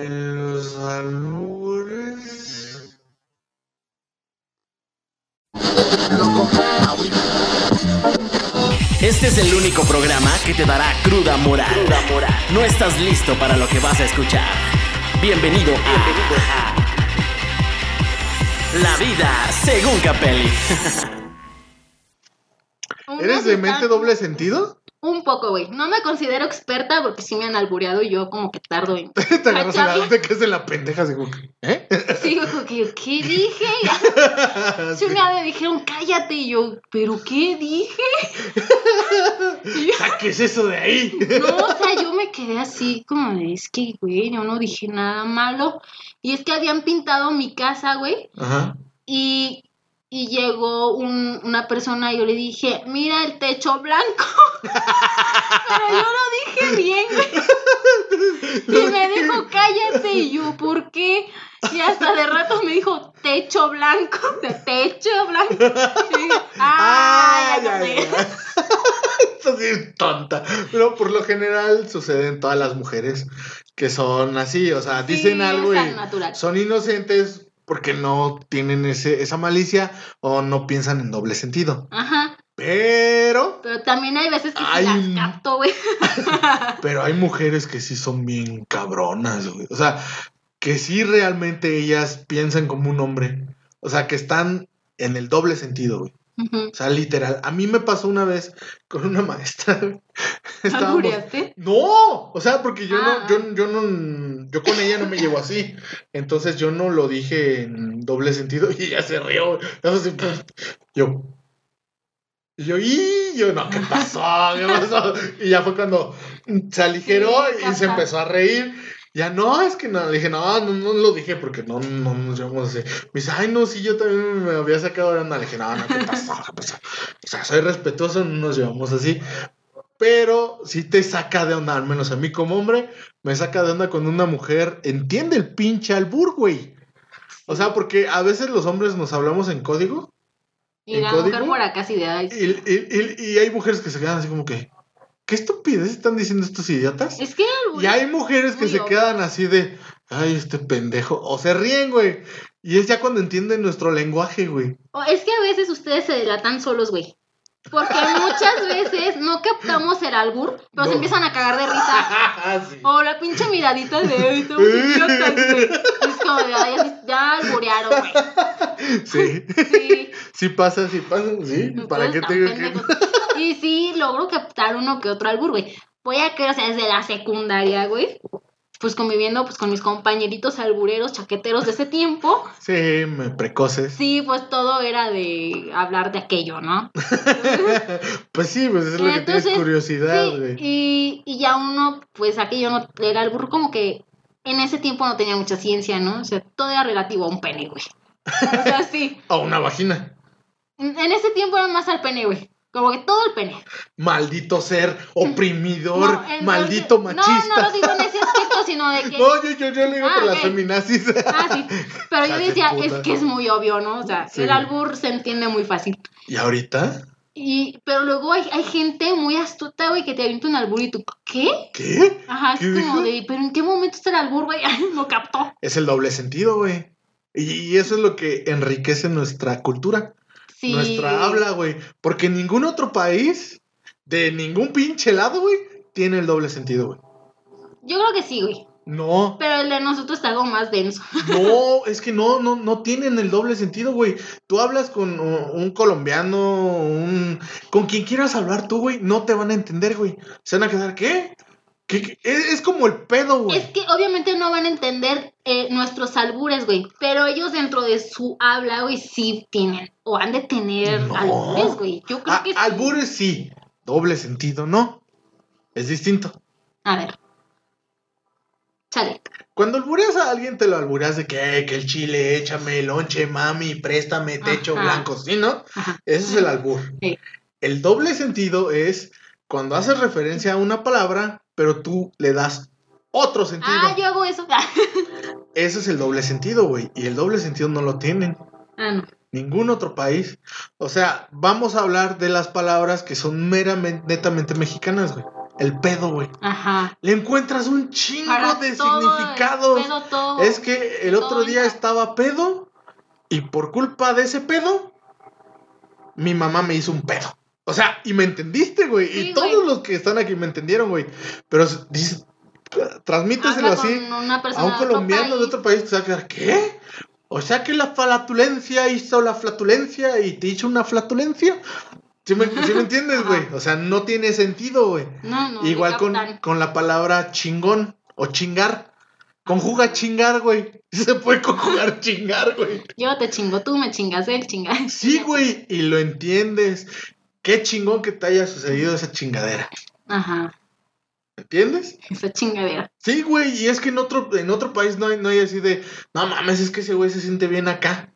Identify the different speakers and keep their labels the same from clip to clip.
Speaker 1: Los albures.
Speaker 2: Este es el único programa que te dará cruda moral. No estás listo para lo que vas a escuchar. Bienvenido a La vida según Capelli.
Speaker 1: ¿Eres de mente doble sentido?
Speaker 3: Un poco, güey. No me considero experta porque sí me han albureado y yo como que tardo en...
Speaker 1: Te agarras en la
Speaker 3: cacharle.
Speaker 1: te quedas en la pendeja que, ¿eh?
Speaker 3: Sí, como que, ¿qué dije? Sí, una vez me dijeron, cállate, y yo, ¿pero qué dije? Yo,
Speaker 1: ¡Saques eso de ahí!
Speaker 3: no, o sea, yo me quedé así, como de, es que, güey, yo no dije nada malo. Y es que habían pintado mi casa, güey,
Speaker 1: Ajá.
Speaker 3: y, y llegó un- una persona y yo le dije, mira el techo blanco. Pero yo lo dije bien, güey. Y me dijo, cállate. Y yo, ¿por qué? Y hasta de rato me dijo, techo blanco, de techo blanco. Y dije, ah, ya,
Speaker 1: Ay,
Speaker 3: sé".
Speaker 1: ay, ay. Estás bien tonta. Pero por lo general sucede en todas las mujeres que son así, o sea,
Speaker 3: Sí,
Speaker 1: dicen algo y
Speaker 3: natural.
Speaker 1: son inocentes porque no tienen ese, esa malicia o no piensan en doble sentido.
Speaker 3: Ajá.
Speaker 1: Pero,
Speaker 3: Pero también hay veces que
Speaker 1: Ay.
Speaker 3: sí las capto, güey.
Speaker 1: pero hay mujeres que sí son bien cabronas, güey. O sea, que sí realmente ellas piensan como un hombre. O sea, que están en el doble sentido, güey. O sea, literal. A mí me pasó una vez con una maestra. güey. Estábamos-. No, o sea, porque yo
Speaker 3: Ah.
Speaker 1: no, yo, yo no, yo con ella no me llevo así. Entonces yo no lo dije en doble sentido y ella se rió. Yo, y yo, y yo, no, ¿qué pasó? ¿Qué pasó? Y ya fue cuando se aligeró
Speaker 3: Sí,
Speaker 1: y se empezó a reír. Ya no, es que no, le dije, no, no, no lo dije porque no, no nos llevamos así. Me dice, ay, no, sí, yo también me había sacado de onda. Le dije, no, no, ¿qué pasó? ¿Qué pasó? O sea, soy respetuoso, no nos llevamos así. Pero sí te saca de onda, al menos a mí como hombre, me saca de onda cuando una mujer entiende el pinche albur, güey. O sea, porque a veces los hombres nos hablamos en código
Speaker 3: Y
Speaker 1: ¿En
Speaker 3: la
Speaker 1: código?
Speaker 3: mujer por acá sí de ay,
Speaker 1: y, y- y- y hay mujeres que se quedan así como que, ¿qué estupidez están diciendo estos idiotas?
Speaker 3: Es que
Speaker 1: Y hay mujeres que se
Speaker 3: obvio.
Speaker 1: quedan así de, ay, este pendejo, o se ríen, güey. Y es ya cuando entienden nuestro lenguaje, güey.
Speaker 3: o es que a veces ustedes se delatan solos, güey. Porque muchas veces no captamos el albur, pero
Speaker 1: No.
Speaker 3: se empiezan a cagar de risa.
Speaker 1: Sí.
Speaker 3: O la pinche miradita de, estamos idiotas, güey. Es como de, ay, ya, ya alburearon, güey.
Speaker 1: Sí,
Speaker 3: Sí.
Speaker 1: sí pasa, sí pasa, sí. ¿Para qué te digo que.
Speaker 3: Y sí, logro captar uno que otro albur, güey. Voy a creer, o sea, desde la secundaria, güey. Pues conviviendo pues con mis compañeritos albureros, chaqueteros de ese tiempo.
Speaker 1: Sí, precoces.
Speaker 3: Sí, pues todo era de hablar de aquello, ¿no?
Speaker 1: Pues sí, pues es lo que tienes curiosidad,
Speaker 3: Sí,
Speaker 1: güey.
Speaker 3: y, y ya uno, pues aquello no era albur como que en ese tiempo no tenía mucha ciencia, ¿no? O sea, todo era relativo a un pene, güey. O sea, sí.
Speaker 1: O una vagina.
Speaker 3: En ese tiempo era más al pene, güey. Como que todo el pene.
Speaker 1: Maldito ser oprimidor,
Speaker 3: No, entonces-
Speaker 1: maldito
Speaker 3: No,
Speaker 1: machista.
Speaker 3: no lo digo en ese aspecto, sino de que.
Speaker 1: No, yo, yo, yo le digo
Speaker 3: Ah,
Speaker 1: por las feminazis.
Speaker 3: Ah, sí. Pero yo decía,
Speaker 1: puta.
Speaker 3: es que es muy obvio, ¿no? O sea,
Speaker 1: Sí.
Speaker 3: el albur se entiende muy fácil.
Speaker 1: ¿Y ahorita?
Speaker 3: Y, pero luego hay, hay gente muy astuta, güey, que te avienta un albur y tú, ¿qué?
Speaker 1: ¿Qué?
Speaker 3: Ajá, es
Speaker 1: ¿Qué
Speaker 3: como de, ¿pero en qué momento está el albur, güey? no captó.
Speaker 1: Es el doble sentido, güey. Y, y eso es lo que enriquece nuestra cultura,
Speaker 3: Sí.
Speaker 1: nuestra habla, güey. Porque ningún otro país, de ningún pinche lado, güey, tiene el doble sentido, güey.
Speaker 3: Yo creo que sí, güey.
Speaker 1: No,
Speaker 3: Pero el de nosotros está algo más denso.
Speaker 1: no, es que no, no, no tienen el doble sentido, güey. Tú hablas con un colombiano, un... Con quien quieras hablar tú, güey, no te van a entender, güey. Se van a quedar, ¿qué? Es, es como el pedo, güey.
Speaker 3: Es que obviamente no van a entender eh, nuestros albures, güey. Pero ellos dentro de su habla, güey, sí tienen. O han de tener
Speaker 1: No.
Speaker 3: albures, güey. Yo creo
Speaker 1: A-
Speaker 3: que sí.
Speaker 1: albures sí, doble sentido, no. Es distinto.
Speaker 3: A ver. Chale.
Speaker 1: Cuando albureas a alguien, te lo albureas de que, que el chile, échame el lonche, mami, préstame techo
Speaker 3: Ajá.
Speaker 1: blanco, ¿sí, no?
Speaker 3: Ajá.
Speaker 1: Ese es el albur.
Speaker 3: Sí.
Speaker 1: El doble sentido es cuando haces referencia a una palabra, pero tú le das otro sentido.
Speaker 3: Ah, yo hago eso.
Speaker 1: Ese es el doble sentido, güey. Y el doble sentido no lo tienen.
Speaker 3: ah, no.
Speaker 1: Ningún otro país. O sea, vamos a hablar de las palabras que son meramente, netamente mexicanas, güey. el pedo, güey.
Speaker 3: Ajá.
Speaker 1: Le encuentras un chingo
Speaker 3: Para
Speaker 1: de
Speaker 3: todo,
Speaker 1: significados.
Speaker 3: el pedo, todo.
Speaker 1: Es que el otro día estaba pedo y por culpa de ese pedo, mi mamá me hizo un pedo. O sea, y me entendiste, güey.
Speaker 3: Sí,
Speaker 1: y todos
Speaker 3: güey.
Speaker 1: los que están aquí me entendieron, güey. Pero dices, transmíteselo
Speaker 3: Habla
Speaker 1: así a un colombiano de otro país, te va a quedar, ¿qué? O sea que la flatulencia hizo la flatulencia y te hizo una flatulencia. ¿Sí me, sí me entiendes, güey? O sea, no tiene sentido, güey.
Speaker 3: No, no.
Speaker 1: Igual con, con la palabra chingón o chingar. Conjuga chingar, güey. Se puede conjugar chingar, güey.
Speaker 3: Yo te chingo tú, me chingas él, chingas.
Speaker 1: Sí, güey. Y lo entiendes. Qué chingón que te haya sucedido esa chingadera.
Speaker 3: Ajá.
Speaker 1: ¿Entiendes?
Speaker 3: Esa chingadera.
Speaker 1: Sí, güey. Y es que en otro, en otro país no hay, no hay así de, no mames, es que ese güey se siente bien acá.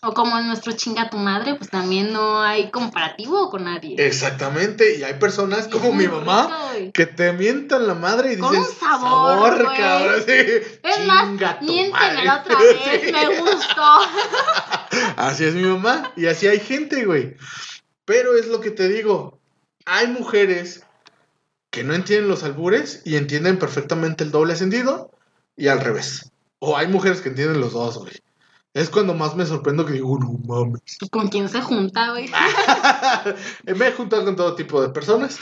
Speaker 3: O como en nuestro chinga tu madre, pues también no hay comparativo con nadie.
Speaker 1: Exactamente. Y hay personas como mi mamá
Speaker 3: rico,
Speaker 1: que te mientan la madre y
Speaker 3: Con
Speaker 1: dices,
Speaker 3: un sabor, güey.
Speaker 1: cabrón. Sí.
Speaker 3: Es más,
Speaker 1: Chinga tu
Speaker 3: miéntemela otra vez,
Speaker 1: Sí.
Speaker 3: me gustó.
Speaker 1: Así es mi mamá y así hay gente, güey. Pero es lo que te digo. Hay mujeres que no entienden los albures y entienden perfectamente el doble sentido y al revés. O hay mujeres que entienden los dos, güey. Es cuando más me sorprendo que digo, no mames.
Speaker 3: Pues con quién se junta, güey.
Speaker 1: me he juntado con todo tipo de personas.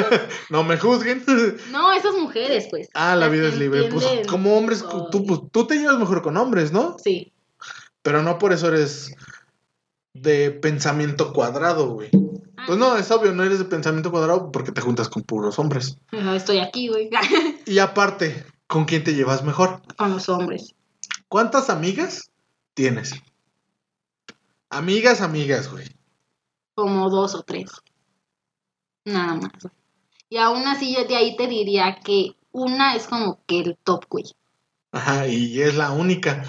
Speaker 1: no me juzguen.
Speaker 3: No, esas mujeres, pues.
Speaker 1: ah, la vida es libre. Pues como hombres,
Speaker 3: todo.
Speaker 1: tú, pues, tú te llevas mejor con hombres, ¿no?
Speaker 3: Sí.
Speaker 1: Pero no por eso eres de pensamiento cuadrado, güey.
Speaker 3: Ah,
Speaker 1: Pues no, es obvio, no eres de pensamiento cuadrado porque te juntas con puros hombres.
Speaker 3: no, Estoy aquí, güey.
Speaker 1: Y aparte, ¿con quién te llevas mejor?
Speaker 3: Con los hombres.
Speaker 1: ¿Cuántas amigas tienes? Amigas, amigas, güey.
Speaker 3: Como dos o tres. Nada más. güey. Y aún así yo de ahí te diría que una es como que el top, güey.
Speaker 1: Ajá, y es la única.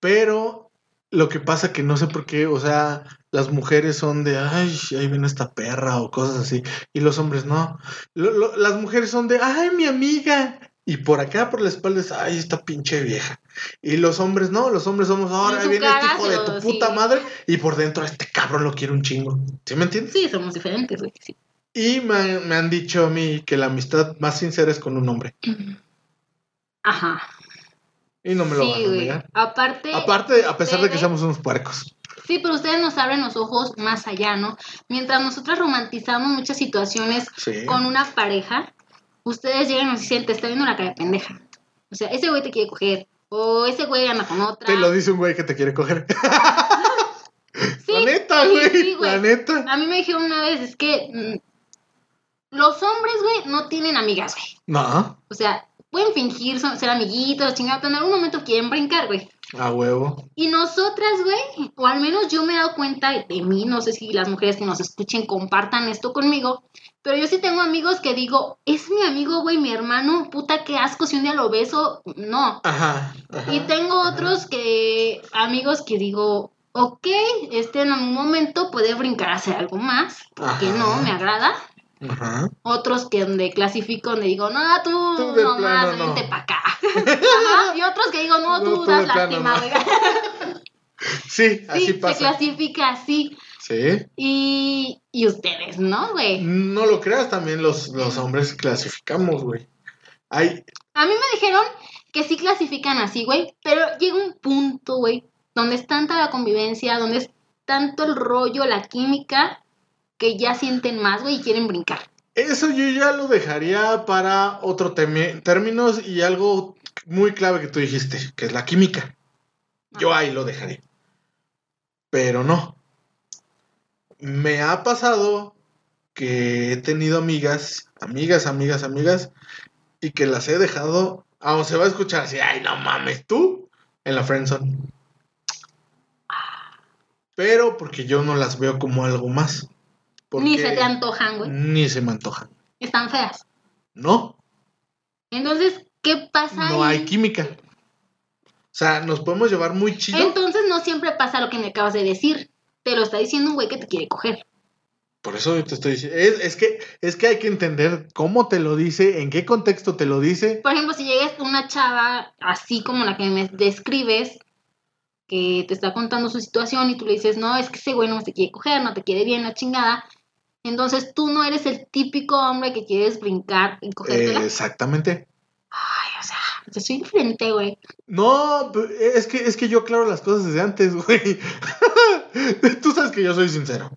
Speaker 1: Pero lo que pasa que no sé por qué, o sea, las mujeres son de, ay, ahí viene esta perra o cosas así. Y los hombres no. Lo- lo- las mujeres son de, ay, mi amiga. Y por acá, por la espalda, es, ay, esta pinche vieja. Y los hombres no, los hombres somos, ahora viene este hijo de tu puta
Speaker 3: sí.
Speaker 1: madre. Y por dentro, este cabrón lo quiere un chingo. ¿Sí me entiendes?
Speaker 3: Sí, somos diferentes, güey. Sí.
Speaker 1: Y me, han- me han dicho a mí que la amistad más sincera es con un hombre.
Speaker 3: Ajá.
Speaker 1: Y no me lo van
Speaker 3: sí,
Speaker 1: a
Speaker 3: güey.
Speaker 1: negar.
Speaker 3: Aparte.
Speaker 1: Aparte, a pesar de que seamos unos puercos.
Speaker 3: Sí, pero ustedes nos abren los ojos más allá, ¿no? Mientras nosotros romantizamos muchas situaciones
Speaker 1: Sí.
Speaker 3: con una pareja, ustedes llegan y nos dicen, te está viendo la cara de pendeja. O sea, ese güey te quiere coger. O ese güey anda con otra.
Speaker 1: Te lo dice un güey que te quiere coger.
Speaker 3: Sí,
Speaker 1: la neta, güey.
Speaker 3: sí,
Speaker 1: la neta.
Speaker 3: A mí me dijeron una vez, es que mm, los hombres, güey, no tienen amigas, güey.
Speaker 1: No,
Speaker 3: O sea, pueden fingir son- ser amiguitos, chingados, pero en algún momento quieren brincar, güey.
Speaker 1: a huevo.
Speaker 3: Y nosotras, güey, o al menos yo me he dado cuenta de mí, no sé si las mujeres que nos escuchen compartan esto conmigo, pero yo sí tengo amigos que digo, es mi amigo, güey, mi hermano, puta, qué asco, si un día lo beso, no.
Speaker 1: Ajá. ajá,
Speaker 3: Y tengo
Speaker 1: ajá.
Speaker 3: otros que, amigos que digo, ok, este en algún momento puede brincar a hacer algo más, porque
Speaker 1: Ajá.
Speaker 3: no, me agrada.
Speaker 1: Ajá.
Speaker 3: Otros que donde clasifico, donde digo, no, tú,
Speaker 1: Tú de
Speaker 3: nomás,
Speaker 1: plano no.
Speaker 3: vente para acá. Ajá, Y otros que digo, no,
Speaker 1: No,
Speaker 3: tú
Speaker 1: tú
Speaker 3: das lástima,
Speaker 1: no.
Speaker 3: güey.
Speaker 1: Sí, así
Speaker 3: Sí, se
Speaker 1: pasa.
Speaker 3: clasifica así.
Speaker 1: Sí.
Speaker 3: Y, y ustedes, ¿no, güey?
Speaker 1: No lo creas, también los, los hombres clasificamos, güey. Hay.
Speaker 3: A mí me dijeron que sí clasifican así, güey, pero llega un punto, güey, donde es tanta la convivencia, donde es tanto el rollo, la química, que ya sienten más, güey, y quieren brincar.
Speaker 1: Eso yo ya lo dejaría para otro términos y algo muy clave que tú dijiste, que es la química. Yo ahí lo dejaría. Pero no. Me ha pasado que he tenido amigas, amigas, amigas, amigas, y que las he dejado, aún se va a escuchar así, ay, no mames, tú, en la friendzone. Pero porque yo no las veo como algo más.
Speaker 3: Ni se te antojan, güey.
Speaker 1: Ni se me antojan.
Speaker 3: Están feas.
Speaker 1: No,
Speaker 3: Entonces, ¿qué pasa
Speaker 1: no
Speaker 3: ahí?
Speaker 1: hay química. O sea, nos podemos llevar muy chido.
Speaker 3: Entonces no siempre pasa lo que me acabas de decir. Te lo está diciendo un güey que te quiere coger.
Speaker 1: Por eso yo te estoy diciendo. Es, es que, es que hay que entender cómo te lo dice, en qué contexto te lo dice.
Speaker 3: Por ejemplo, si llegas una chava así como la que me describes, que te está contando su situación y tú le dices, no, es que ese güey no te quiere coger, no te quiere bien, la chingada. Entonces tú no eres el típico hombre que quieres brincar y cogértela.
Speaker 1: Exactamente.
Speaker 3: Ay, o sea, yo soy diferente, güey.
Speaker 1: No, es que, es que yo aclaro las cosas desde antes, güey. Tú sabes que yo soy sincero.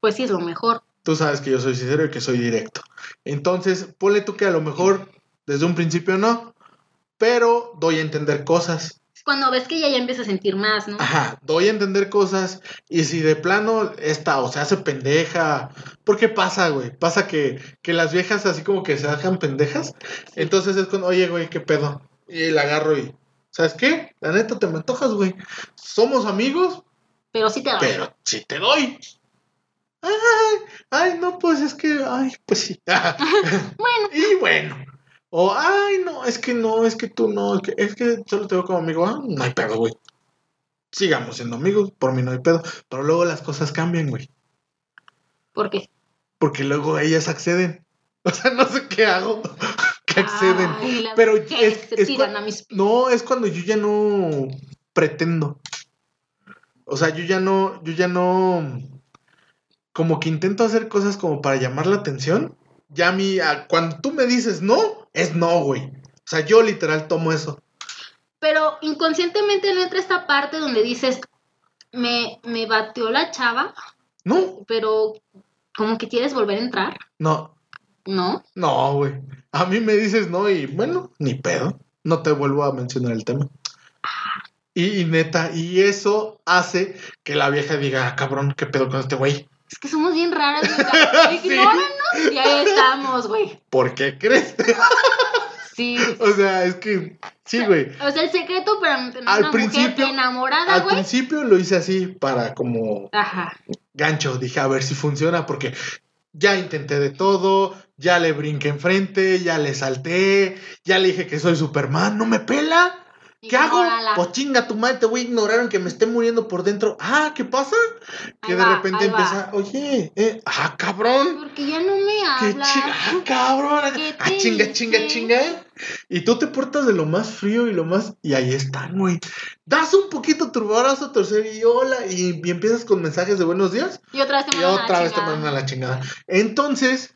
Speaker 3: Pues sí, es lo mejor.
Speaker 1: Tú sabes que yo soy sincero y que soy directo. Entonces, ponle tú que a lo mejor desde un principio no, pero doy a entender cosas.
Speaker 3: Cuando ves que ella ya empieza a sentir más, ¿no?
Speaker 1: Ajá, doy a entender cosas y si de plano esta o se hace pendeja, porque pasa, güey, pasa que, que las viejas así como que se dejan pendejas, entonces es cuando, oye, güey, ¿qué pedo? Y la agarro y, ¿sabes qué? La neta te me antojas, güey. Somos amigos,
Speaker 3: Pero sí te doy.
Speaker 1: pero si te doy. Ay, ay, no, pues es que, ay, pues sí.
Speaker 3: Bueno,
Speaker 1: y bueno. O, ay, no, es que no, es que tú no, es que, es que solo te veo como amigo. Ah, no hay pedo, güey. Sigamos siendo amigos, por mí no hay pedo. Pero luego las cosas cambian, güey.
Speaker 3: ¿por qué?
Speaker 1: Porque luego ellas acceden. O sea, no sé qué hago. que acceden.
Speaker 3: Ay,
Speaker 1: Pero es-
Speaker 3: se
Speaker 1: es
Speaker 3: tiran a mis.
Speaker 1: No, es cuando yo ya no pretendo. O sea, yo ya no, yo ya no. Como que intento hacer cosas como para llamar la atención. Ya a mí, a- cuando tú me dices no, es no, güey. O sea, yo literal tomo eso.
Speaker 3: Pero inconscientemente no entra esta parte donde dices, me, me batió la chava,
Speaker 1: No,
Speaker 3: pero como que quieres volver a entrar,
Speaker 1: no,
Speaker 3: ¿no?
Speaker 1: no, güey. A mí me dices no y bueno, ni pedo. No te vuelvo a mencionar el tema. Y, y neta, y eso hace que la vieja diga, "Ah, cabrón, ¿qué pedo con este güey?
Speaker 3: Es que somos bien raras, güey.
Speaker 1: Sí.
Speaker 3: Ignóranos y ahí estamos, güey.
Speaker 1: ¿Por qué crees?
Speaker 3: Sí.
Speaker 1: o sea, es que sí, güey.
Speaker 3: O sea, el secreto para mantener
Speaker 1: Al
Speaker 3: una
Speaker 1: principio-
Speaker 3: mujer enamorada,
Speaker 1: Al principio lo hice así para como
Speaker 3: Ajá.
Speaker 1: gancho. Dije, a ver si funciona, porque ya intenté de todo, ya le brinqué enfrente, ya le salté, ya le dije que soy Superman, no me pela. ¿Qué hago? Pues chinga tu madre, te voy a ignorar aunque me esté muriendo por dentro. Ah, ¿qué pasa? Que
Speaker 3: Ahí
Speaker 1: de
Speaker 3: va,
Speaker 1: repente
Speaker 3: va.
Speaker 1: empieza, oye, eh, ah, cabrón.
Speaker 3: Porque ya no me
Speaker 1: ¡Qué
Speaker 3: hablas.
Speaker 1: chinga, ah, cabrón!
Speaker 3: ¿Qué
Speaker 1: Ah,
Speaker 3: te
Speaker 1: chinga, chinga,
Speaker 3: dije?
Speaker 1: chinga. Y tú te portas de lo más frío y lo más. Y ahí están, güey. Das un poquito tu brazo a torcer y hola. Y, y empiezas con mensajes de buenos días.
Speaker 3: Y otra vez te
Speaker 1: Y
Speaker 3: mandan a la
Speaker 1: otra vez te mandan a la chingada. Entonces,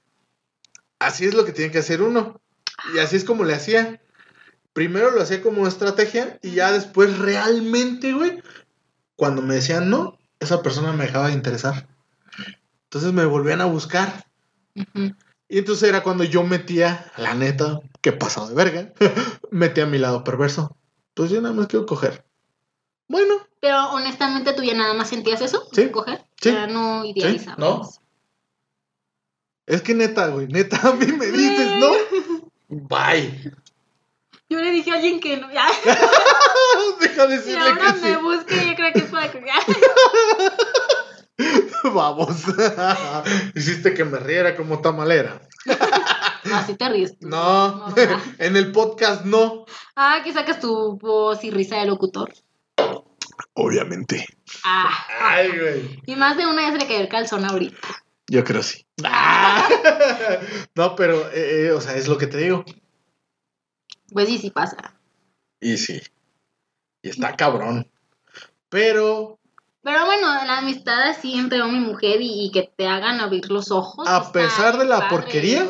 Speaker 1: así es lo que tiene que hacer uno. Y así es como le hacía. Primero lo hacía como estrategia y ya después realmente, güey, cuando me decían no, esa persona me dejaba de interesar. Entonces me volvían a buscar. Y entonces era cuando yo metía, la neta, que pasado de verga, metía a mi lado perverso. Pues yo nada más quiero coger. Bueno,
Speaker 3: Pero honestamente, ¿tú ya nada más sentías eso?
Speaker 1: Sí.
Speaker 3: ¿Coger?
Speaker 1: Sí.
Speaker 3: Ya no idealizabas.
Speaker 1: ¿no? es que neta, güey, neta, a mí me dices, ¿no? Bye.
Speaker 3: Yo le dije a alguien que no. Ya.
Speaker 1: Deja de
Speaker 3: Y
Speaker 1: decirle
Speaker 3: ahora
Speaker 1: que
Speaker 3: me
Speaker 1: sí.
Speaker 3: busca y yo creo que es para.
Speaker 1: Vamos. Hiciste que me riera como tamalera.
Speaker 3: No, así te ríes. tú.
Speaker 1: No, en el podcast no.
Speaker 3: Ah, que sacas tu voz y risa de locutor.
Speaker 1: Obviamente.
Speaker 3: Ah.
Speaker 1: Ay, güey.
Speaker 3: Y más de una ya se le cayó el calzón ahorita.
Speaker 1: Yo creo sí. Ah. No, pero, eh, eh, o sea, es lo que te digo.
Speaker 3: Pues sí, sí pasa.
Speaker 1: Y sí. Y está cabrón. Pero,
Speaker 3: Pero bueno, la amistad así entre hombre y mujer y, y que te hagan abrir los ojos.
Speaker 1: A pesar de la
Speaker 3: padre,
Speaker 1: porquería.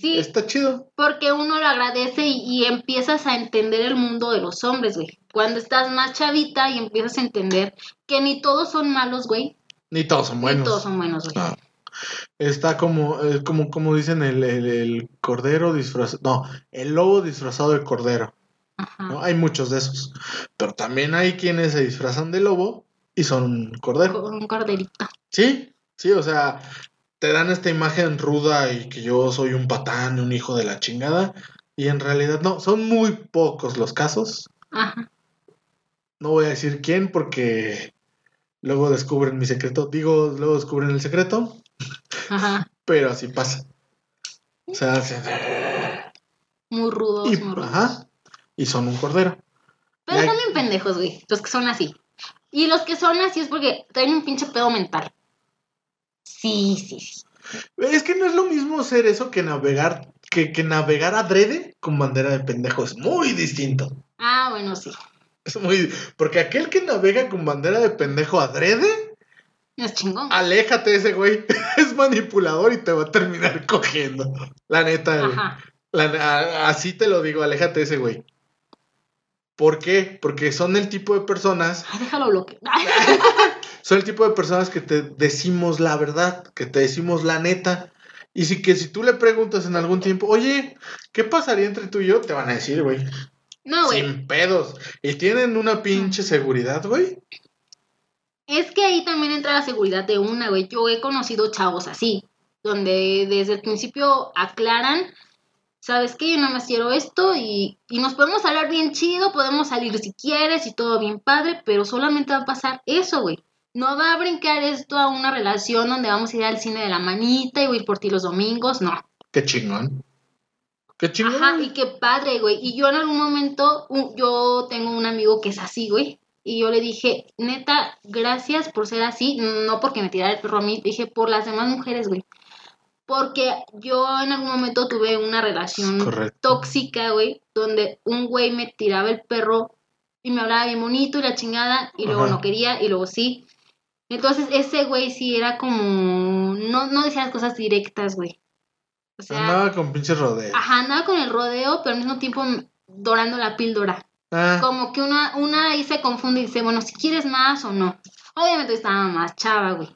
Speaker 3: Sí,
Speaker 1: está chido.
Speaker 3: porque uno lo agradece y, y empiezas a entender el mundo de los hombres, güey. Cuando estás más chavita y empiezas a entender que ni todos son malos, güey.
Speaker 1: Ni todos son
Speaker 3: Ni
Speaker 1: buenos.
Speaker 3: todos son buenos, güey.
Speaker 1: No. Está como, eh, como, como dicen el, el, el cordero disfrazado. No, el lobo disfrazado de cordero. Hay muchos de esos. Pero también hay quienes se disfrazan de lobo y son un cordero.
Speaker 3: Un corderito.
Speaker 1: Sí, sí, o sea, te dan esta imagen ruda y que yo soy un patán, un hijo de la chingada. Y en realidad no, son muy pocos los casos.
Speaker 3: Ajá.
Speaker 1: No voy a decir quién porque luego descubren mi secreto. Digo, luego descubren el secreto,
Speaker 3: Ajá.
Speaker 1: pero así pasa. O sea, se-
Speaker 3: Muy rudos,
Speaker 1: y,
Speaker 3: muy rudos.
Speaker 1: ajá, y son un cordero.
Speaker 3: Pero son bien pendejos, güey. Los que son así. Y los que son así es porque traen un pinche pedo mental. Sí, sí, sí.
Speaker 1: Es que no es lo mismo ser eso que navegar, que, que navegar adrede con bandera de pendejo. Es muy distinto.
Speaker 3: Ah, bueno, sí.
Speaker 1: Es muy. Porque aquel que navega con bandera de pendejo adrede
Speaker 3: Es chingón.
Speaker 1: Aléjate de ese güey. Es manipulador y te va a terminar cogiendo. La neta, güey. La- así te lo digo, aléjate de ese güey. ¿Por qué? Porque son el tipo de personas,
Speaker 3: Ay, déjalo bloquear.
Speaker 1: son el tipo de personas que te decimos la verdad, que te decimos la neta. Y si que si tú le preguntas en algún tiempo, oye, ¿qué pasaría entre tú y yo? Te van a decir, güey.
Speaker 3: No, güey.
Speaker 1: Sin pedos. Y tienen una pinche seguridad, güey.
Speaker 3: Es que ahí también entra la seguridad de una, güey. Yo he conocido chavos así, donde desde el principio aclaran, sabes que yo nada más quiero esto y, y nos podemos hablar bien chido, podemos salir si quieres y todo bien padre, pero solamente va a pasar eso, güey. No va a brincar esto a una relación donde vamos a ir al cine de la manita y voy a ir por ti los domingos, no.
Speaker 1: Qué chingón. Qué chingón.
Speaker 3: Ajá, y qué padre, güey. Y yo en algún momento, yo tengo un amigo que es así, güey. Y yo le dije, neta, gracias por ser así. No porque me tirara el perro a mí, dije por las demás mujeres, güey. Porque yo en algún momento tuve una relación
Speaker 1: Correcto.
Speaker 3: tóxica, güey, donde un güey me tiraba el perro y me hablaba bien bonito y la chingada, y luego no quería, y luego sí. Entonces ese güey sí era como, no, no decía las cosas directas, güey. O sea,
Speaker 1: Andaba con pinches rodeos.
Speaker 3: Ajá, andaba con el rodeo, pero al mismo tiempo dorando la píldora.
Speaker 1: Ah,
Speaker 3: Como que una, una ahí se confunde y dice, bueno, si quieres más o no. Obviamente estaba más chava, güey.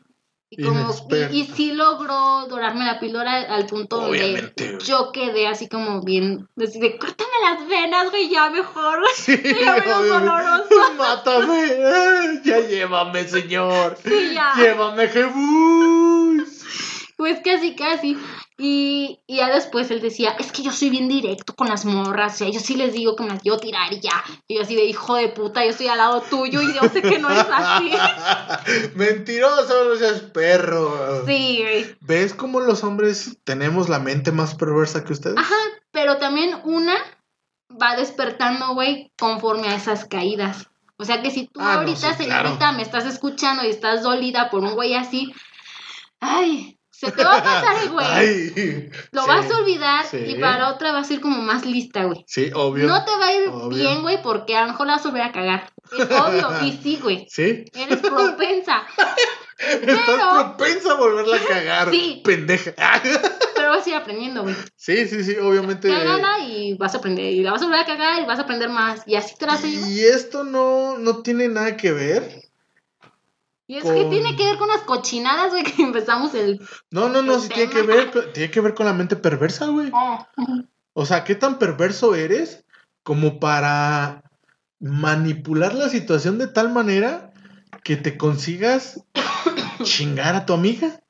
Speaker 3: Y, como, y, y sí logró dorarme la píldora al punto
Speaker 1: Obviamente,
Speaker 3: donde yo quedé así como bien, así de, córtame las venas, güey, ya mejor,
Speaker 1: sí,
Speaker 3: ya menos doloroso.
Speaker 1: Mátame. Ya llévame, señor.
Speaker 3: Sí, ya.
Speaker 1: Llévame, Jebus.
Speaker 3: Pues casi, casi. Y, y ya después él decía, es que yo soy bien directo con las morras, o sea, yo sí les digo que me las quiero tirar y ya. Y yo así de hijo de puta, yo estoy al lado tuyo y yo sé que no es así.
Speaker 1: Mentiroso, no seas perro.
Speaker 3: Sí, güey.
Speaker 1: ¿Ves cómo los hombres tenemos la mente más perversa que ustedes?
Speaker 3: Ajá, pero también una va despertando, güey, conforme a esas caídas. O sea que si tú
Speaker 1: Ah, no,
Speaker 3: ahorita,
Speaker 1: sí,
Speaker 3: señorita,
Speaker 1: claro.
Speaker 3: me estás escuchando y estás dolida por un güey así, ay, se te va a pasar el güey. Lo
Speaker 1: Sí,
Speaker 3: vas a olvidar
Speaker 1: sí.
Speaker 3: y para otra vas a ir como más lista, güey.
Speaker 1: Sí, obvio.
Speaker 3: No te va a ir
Speaker 1: Obvio.
Speaker 3: bien, güey, porque a lo mejor la vas a volver a cagar. Es obvio, y sí, güey.
Speaker 1: ¿Sí?
Speaker 3: Eres propensa,
Speaker 1: Estás propensa a volverla a cagar.
Speaker 3: Sí.
Speaker 1: Pendeja.
Speaker 3: pero vas a ir aprendiendo, güey.
Speaker 1: Sí, sí, sí, obviamente.
Speaker 3: Cágala y vas a aprender. Y la vas a volver a cagar y vas a aprender más. Y así te la vas a llevar.
Speaker 1: Y esto no, no tiene nada que ver.
Speaker 3: Y es que tiene que ver con las cochinadas, güey, que empezamos el...
Speaker 1: No, no, no, sí tiene que ver, con- tiene que ver con la mente perversa, güey.
Speaker 3: Oh,
Speaker 1: O sea, ¿qué tan perverso eres como para manipular la situación de tal manera que te consigas chingar a tu amiga?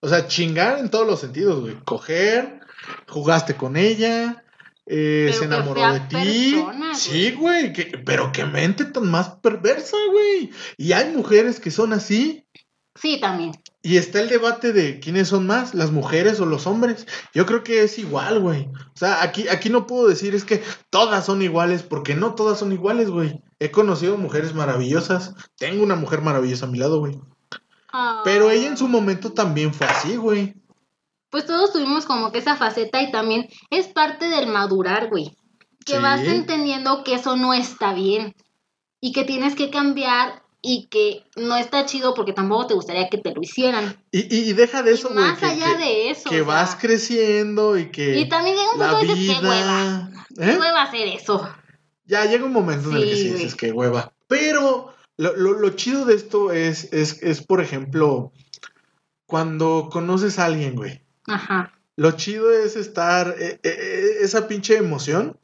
Speaker 1: O sea, chingar en todos los sentidos, güey. Coger, jugaste con ella, eh, se enamoró de ti.
Speaker 3: persona,
Speaker 1: sí, güey, que- pero qué mente tan más perversa, güey. Y hay mujeres que son así.
Speaker 3: Sí, también.
Speaker 1: Y está el debate de quiénes son más, las mujeres o los hombres. Yo creo que es igual, güey. O sea, aquí, aquí no puedo decir es que todas son iguales, porque no todas son iguales, güey. He conocido mujeres maravillosas. Tengo una mujer maravillosa a mi lado, güey. Pero ella en su momento también fue así, güey.
Speaker 3: Pues todos tuvimos como que esa faceta y también es parte del madurar, güey. Que
Speaker 1: Sí.
Speaker 3: vas entendiendo que eso no está bien. Y que tienes que cambiar y que no está chido porque tampoco te gustaría que te lo hicieran.
Speaker 1: Y, y, y deja de eso, güey.
Speaker 3: más
Speaker 1: que-
Speaker 3: allá
Speaker 1: que-
Speaker 3: de eso.
Speaker 1: Que
Speaker 3: o sea,
Speaker 1: vas creciendo y que.
Speaker 3: Y también llega un punto y dices, qué hueva.
Speaker 1: vida.
Speaker 3: ¿Qué
Speaker 1: ¿Eh?
Speaker 3: hueva hacer eso?
Speaker 1: Ya llega un momento en el que
Speaker 3: Sí,
Speaker 1: dices que hueva. Pero lo, lo- lo chido de esto es, es, es, por ejemplo, cuando conoces a alguien, güey.
Speaker 3: Ajá.
Speaker 1: Lo chido es estar, eh, eh, esa pinche emoción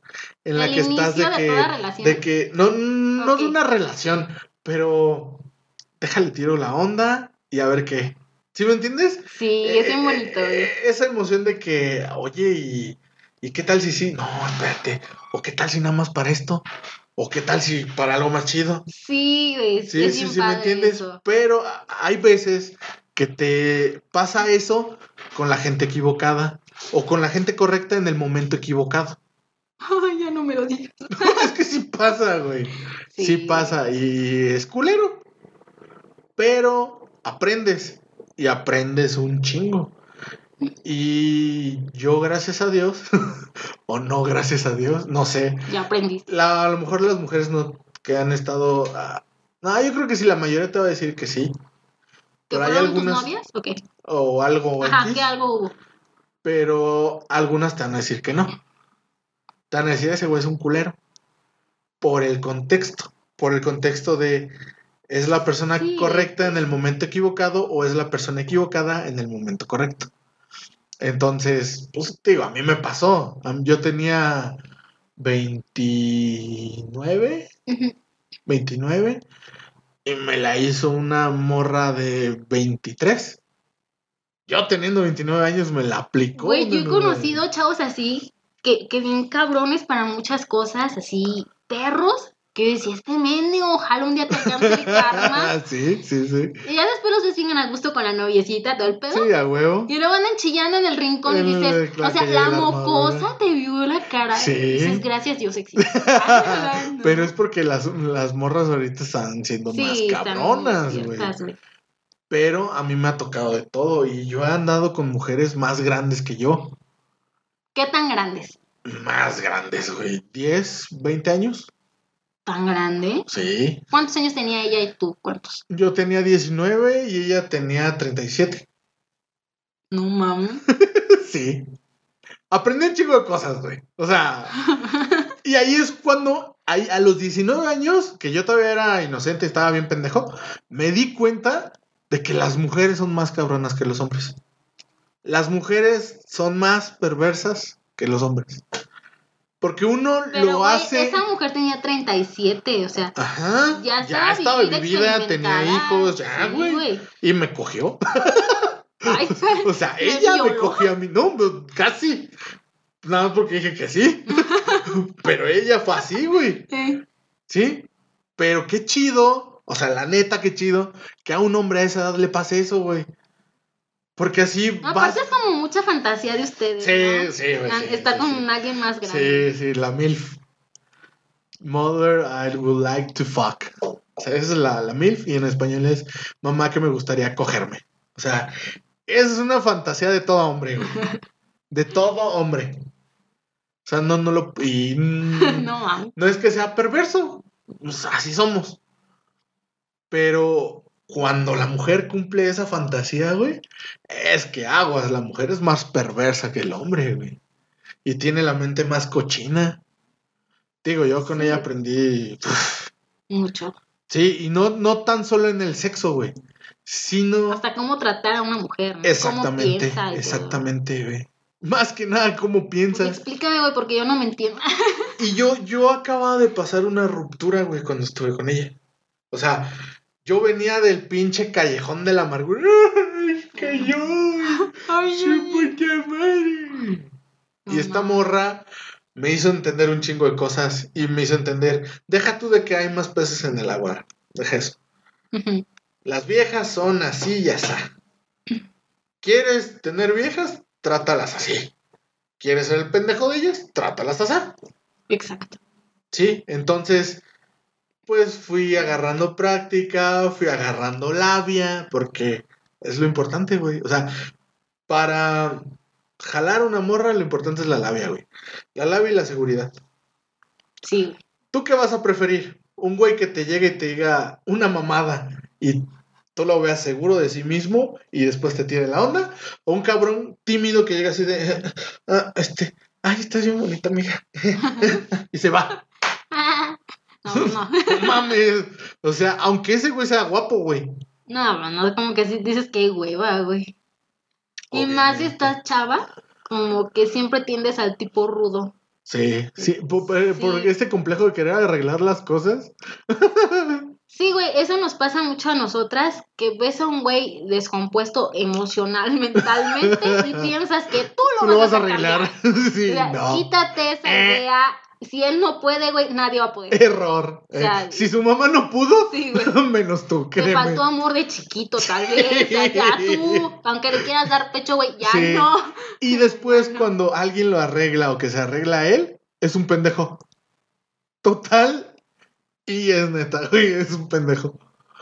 Speaker 1: en la
Speaker 3: El
Speaker 1: que estás de que, de que, no, no
Speaker 3: Ok.
Speaker 1: de una relación, pero déjale tiro la onda y a ver qué. ¿Sí me entiendes?
Speaker 3: Sí, es bien
Speaker 1: Eh,
Speaker 3: bonito,
Speaker 1: eh, eh, esa emoción de que, oye, y, ¿y qué tal si sí? No, espérate. ¿O qué tal si nada más para esto? ¿O qué tal si para algo más chido?
Speaker 3: Sí, güey.
Speaker 1: Sí,
Speaker 3: es
Speaker 1: sí, sí, ¿me entiendes?
Speaker 3: eso.
Speaker 1: Pero hay veces que te pasa eso con la gente equivocada o con la gente correcta en el momento equivocado.
Speaker 3: Ay, ya no me lo digas.
Speaker 1: es que sí pasa, güey. Sí.
Speaker 3: Sí.
Speaker 1: pasa y es culero. Pero aprendes y aprendes un chingo. Y yo, gracias a Dios, o no gracias a Dios, no sé,
Speaker 3: Ya aprendiste.
Speaker 1: la- a lo mejor las mujeres no que han estado. ah, no, yo creo que sí, la mayoría te va a decir que sí.
Speaker 3: ¿Que
Speaker 1: Pero hay
Speaker 3: fueron tus
Speaker 1: algunas
Speaker 3: novias? Ok.
Speaker 1: o algo
Speaker 3: Ajá,
Speaker 1: X,
Speaker 3: que algo hubo.
Speaker 1: pero algunas te van a decir que no. Te van a decir ese güey es un culero. Por el contexto. Por el contexto de ¿es la persona
Speaker 3: Sí.
Speaker 1: correcta en el momento equivocado o es la persona equivocada en el momento correcto? Entonces, pues digo, a mí me pasó. Yo tenía 29,
Speaker 3: Ujú.
Speaker 1: 29 y me la hizo una morra de 23. Yo teniendo 29 años me la aplicó.
Speaker 3: Güey, yo he conocido chavos así, que, que bien cabrones para muchas cosas, así, perros, que yo decía, este mendigo, ojalá un día te alcance el karma.
Speaker 1: sí, sí, sí.
Speaker 3: Y ya después los bien a gusto con la noviecita, todo el pedo.
Speaker 1: Sí, a huevo.
Speaker 3: Y luego andan chillando en el rincón y dices, o sea, la mocosa te vio la cara.
Speaker 1: Sí.
Speaker 3: Y dices, gracias Dios existe.
Speaker 1: Pero es porque las, las morras ahorita están siendo más
Speaker 3: Sí,
Speaker 1: cabronas, güey. Pero a mí me ha tocado de todo y yo he andado con mujeres más grandes que yo.
Speaker 3: ¿Qué tan grandes?
Speaker 1: Más grandes, güey. 10, 20 años.
Speaker 3: ¿Tan grande?
Speaker 1: Sí.
Speaker 3: ¿Cuántos años tenía ella y tú? ¿Cuántos?
Speaker 1: Yo tenía 19 y ella tenía 37.
Speaker 3: No mames.
Speaker 1: Sí. Aprendí un chingo de cosas, güey. O sea, y ahí es cuando, ahí, a los 19 años, que yo todavía era inocente, estaba bien pendejo, me di cuenta de que las mujeres son más cabronas que los hombres. Las mujeres son más perversas que los hombres. Porque uno
Speaker 3: Pero,
Speaker 1: lo hace.
Speaker 3: esa mujer tenía 37, o sea,
Speaker 1: Ajá.
Speaker 3: ya
Speaker 1: Ya,
Speaker 3: estaba,
Speaker 1: estaba
Speaker 3: vivida,
Speaker 1: tenía hijos, ya,
Speaker 3: Sí,
Speaker 1: güey. Y me cogió.
Speaker 3: Ay,
Speaker 1: O sea,
Speaker 3: ¿Me
Speaker 1: ella me
Speaker 3: violó?
Speaker 1: cogió a mí. No, pero casi. Nada más porque dije que sí. Pero ella fue así, güey.
Speaker 3: eh,
Speaker 1: ¿Sí? Pero qué chido. O sea, la neta, qué chido. Que a un hombre a esa edad le pase eso, güey. Porque así
Speaker 3: no,
Speaker 1: vas.
Speaker 3: es como mucha fantasía de ustedes,
Speaker 1: Sí,
Speaker 3: ¿no?
Speaker 1: sí, güey.
Speaker 3: Ah,
Speaker 1: sí,
Speaker 3: Está
Speaker 1: sí,
Speaker 3: con
Speaker 1: sí.
Speaker 3: alguien más grande.
Speaker 1: Sí, sí, la MILF. Mother, I would like to fuck. O sea, esa es la, la MILF y en español es mamá que me gustaría cogerme. O sea, esa es una fantasía de todo hombre, güey. De todo hombre. O sea, no, no lo. Y, mm,
Speaker 3: no
Speaker 1: es que sea perverso. pues, así somos. Pero cuando la mujer cumple esa fantasía, güey, es que aguas, la mujer es más perversa que el hombre, güey. Y tiene la mente más cochina. Digo, yo con ella aprendí.
Speaker 3: Mucho.
Speaker 1: sí, y no, no tan solo en el sexo, güey. Sino.
Speaker 3: Hasta cómo tratar a una mujer, ¿no?
Speaker 1: exactamente.
Speaker 3: Cómo
Speaker 1: exactamente, güey. Más que nada, cómo
Speaker 3: Pues
Speaker 1: piensas.
Speaker 3: explícame, güey, porque yo no me entiendo.
Speaker 1: Y yo, yo acababa de pasar una ruptura, güey, cuando estuve con ella. O sea, yo venía del pinche callejón de la amargura. ¡Ay, que yo!
Speaker 3: Ay,
Speaker 1: ¡Su madre! Y esta morra me hizo entender un chingo de cosas y me hizo entender, deja tú de que hay más peces en el agua, deja eso. Las viejas son así y así. ¿Quieres tener viejas? Trátalas así. ¿Quieres ser el pendejo de ellas? Trátalas así.
Speaker 3: Exacto.
Speaker 1: Sí, entonces, pues fui agarrando práctica, fui agarrando labia, porque es lo importante, güey. O sea, para jalar una morra, lo importante es la labia, güey. La labia y la seguridad.
Speaker 3: Sí.
Speaker 1: ¿Tú qué vas a preferir? ¿Un güey que te llegue y te diga una mamada y tú lo veas seguro de sí mismo y después te tire la onda? ¿O un cabrón tímido que llega así de, "Ah, este, ay, estás bien bonita, amiga? y se va.
Speaker 3: No, no.
Speaker 1: Mames. O sea, aunque ese güey sea guapo, güey.
Speaker 3: No, no, no, como que si dices que hueva, güey. Y más si estás chava, como que siempre tiendes al tipo rudo.
Speaker 1: Sí, sí, por, por- por
Speaker 3: Sí.
Speaker 1: este complejo de querer arreglar las cosas.
Speaker 3: Sí, güey, eso nos pasa mucho a nosotras, que ves a un güey descompuesto emocional, mentalmente, y piensas que tú lo,
Speaker 1: Tú lo
Speaker 3: vas,
Speaker 1: vas a arreglar. sí,
Speaker 3: O sea,
Speaker 1: no.
Speaker 3: Quítate esa
Speaker 1: Eh.
Speaker 3: idea. Si él no puede, güey, nadie va a poder.
Speaker 1: Error.
Speaker 3: O sea,
Speaker 1: Eh, si su mamá no pudo,
Speaker 3: Sí,
Speaker 1: menos tú,
Speaker 3: Te
Speaker 1: créeme.
Speaker 3: faltó amor de chiquito, tal vez. O sea, ya tú, aunque le quieras dar pecho, güey, ya
Speaker 1: Sí.
Speaker 3: no.
Speaker 1: Y después,
Speaker 3: No.
Speaker 1: cuando alguien lo arregla o que se arregla a él, es un pendejo. Total. Y es neta, güey, es un pendejo.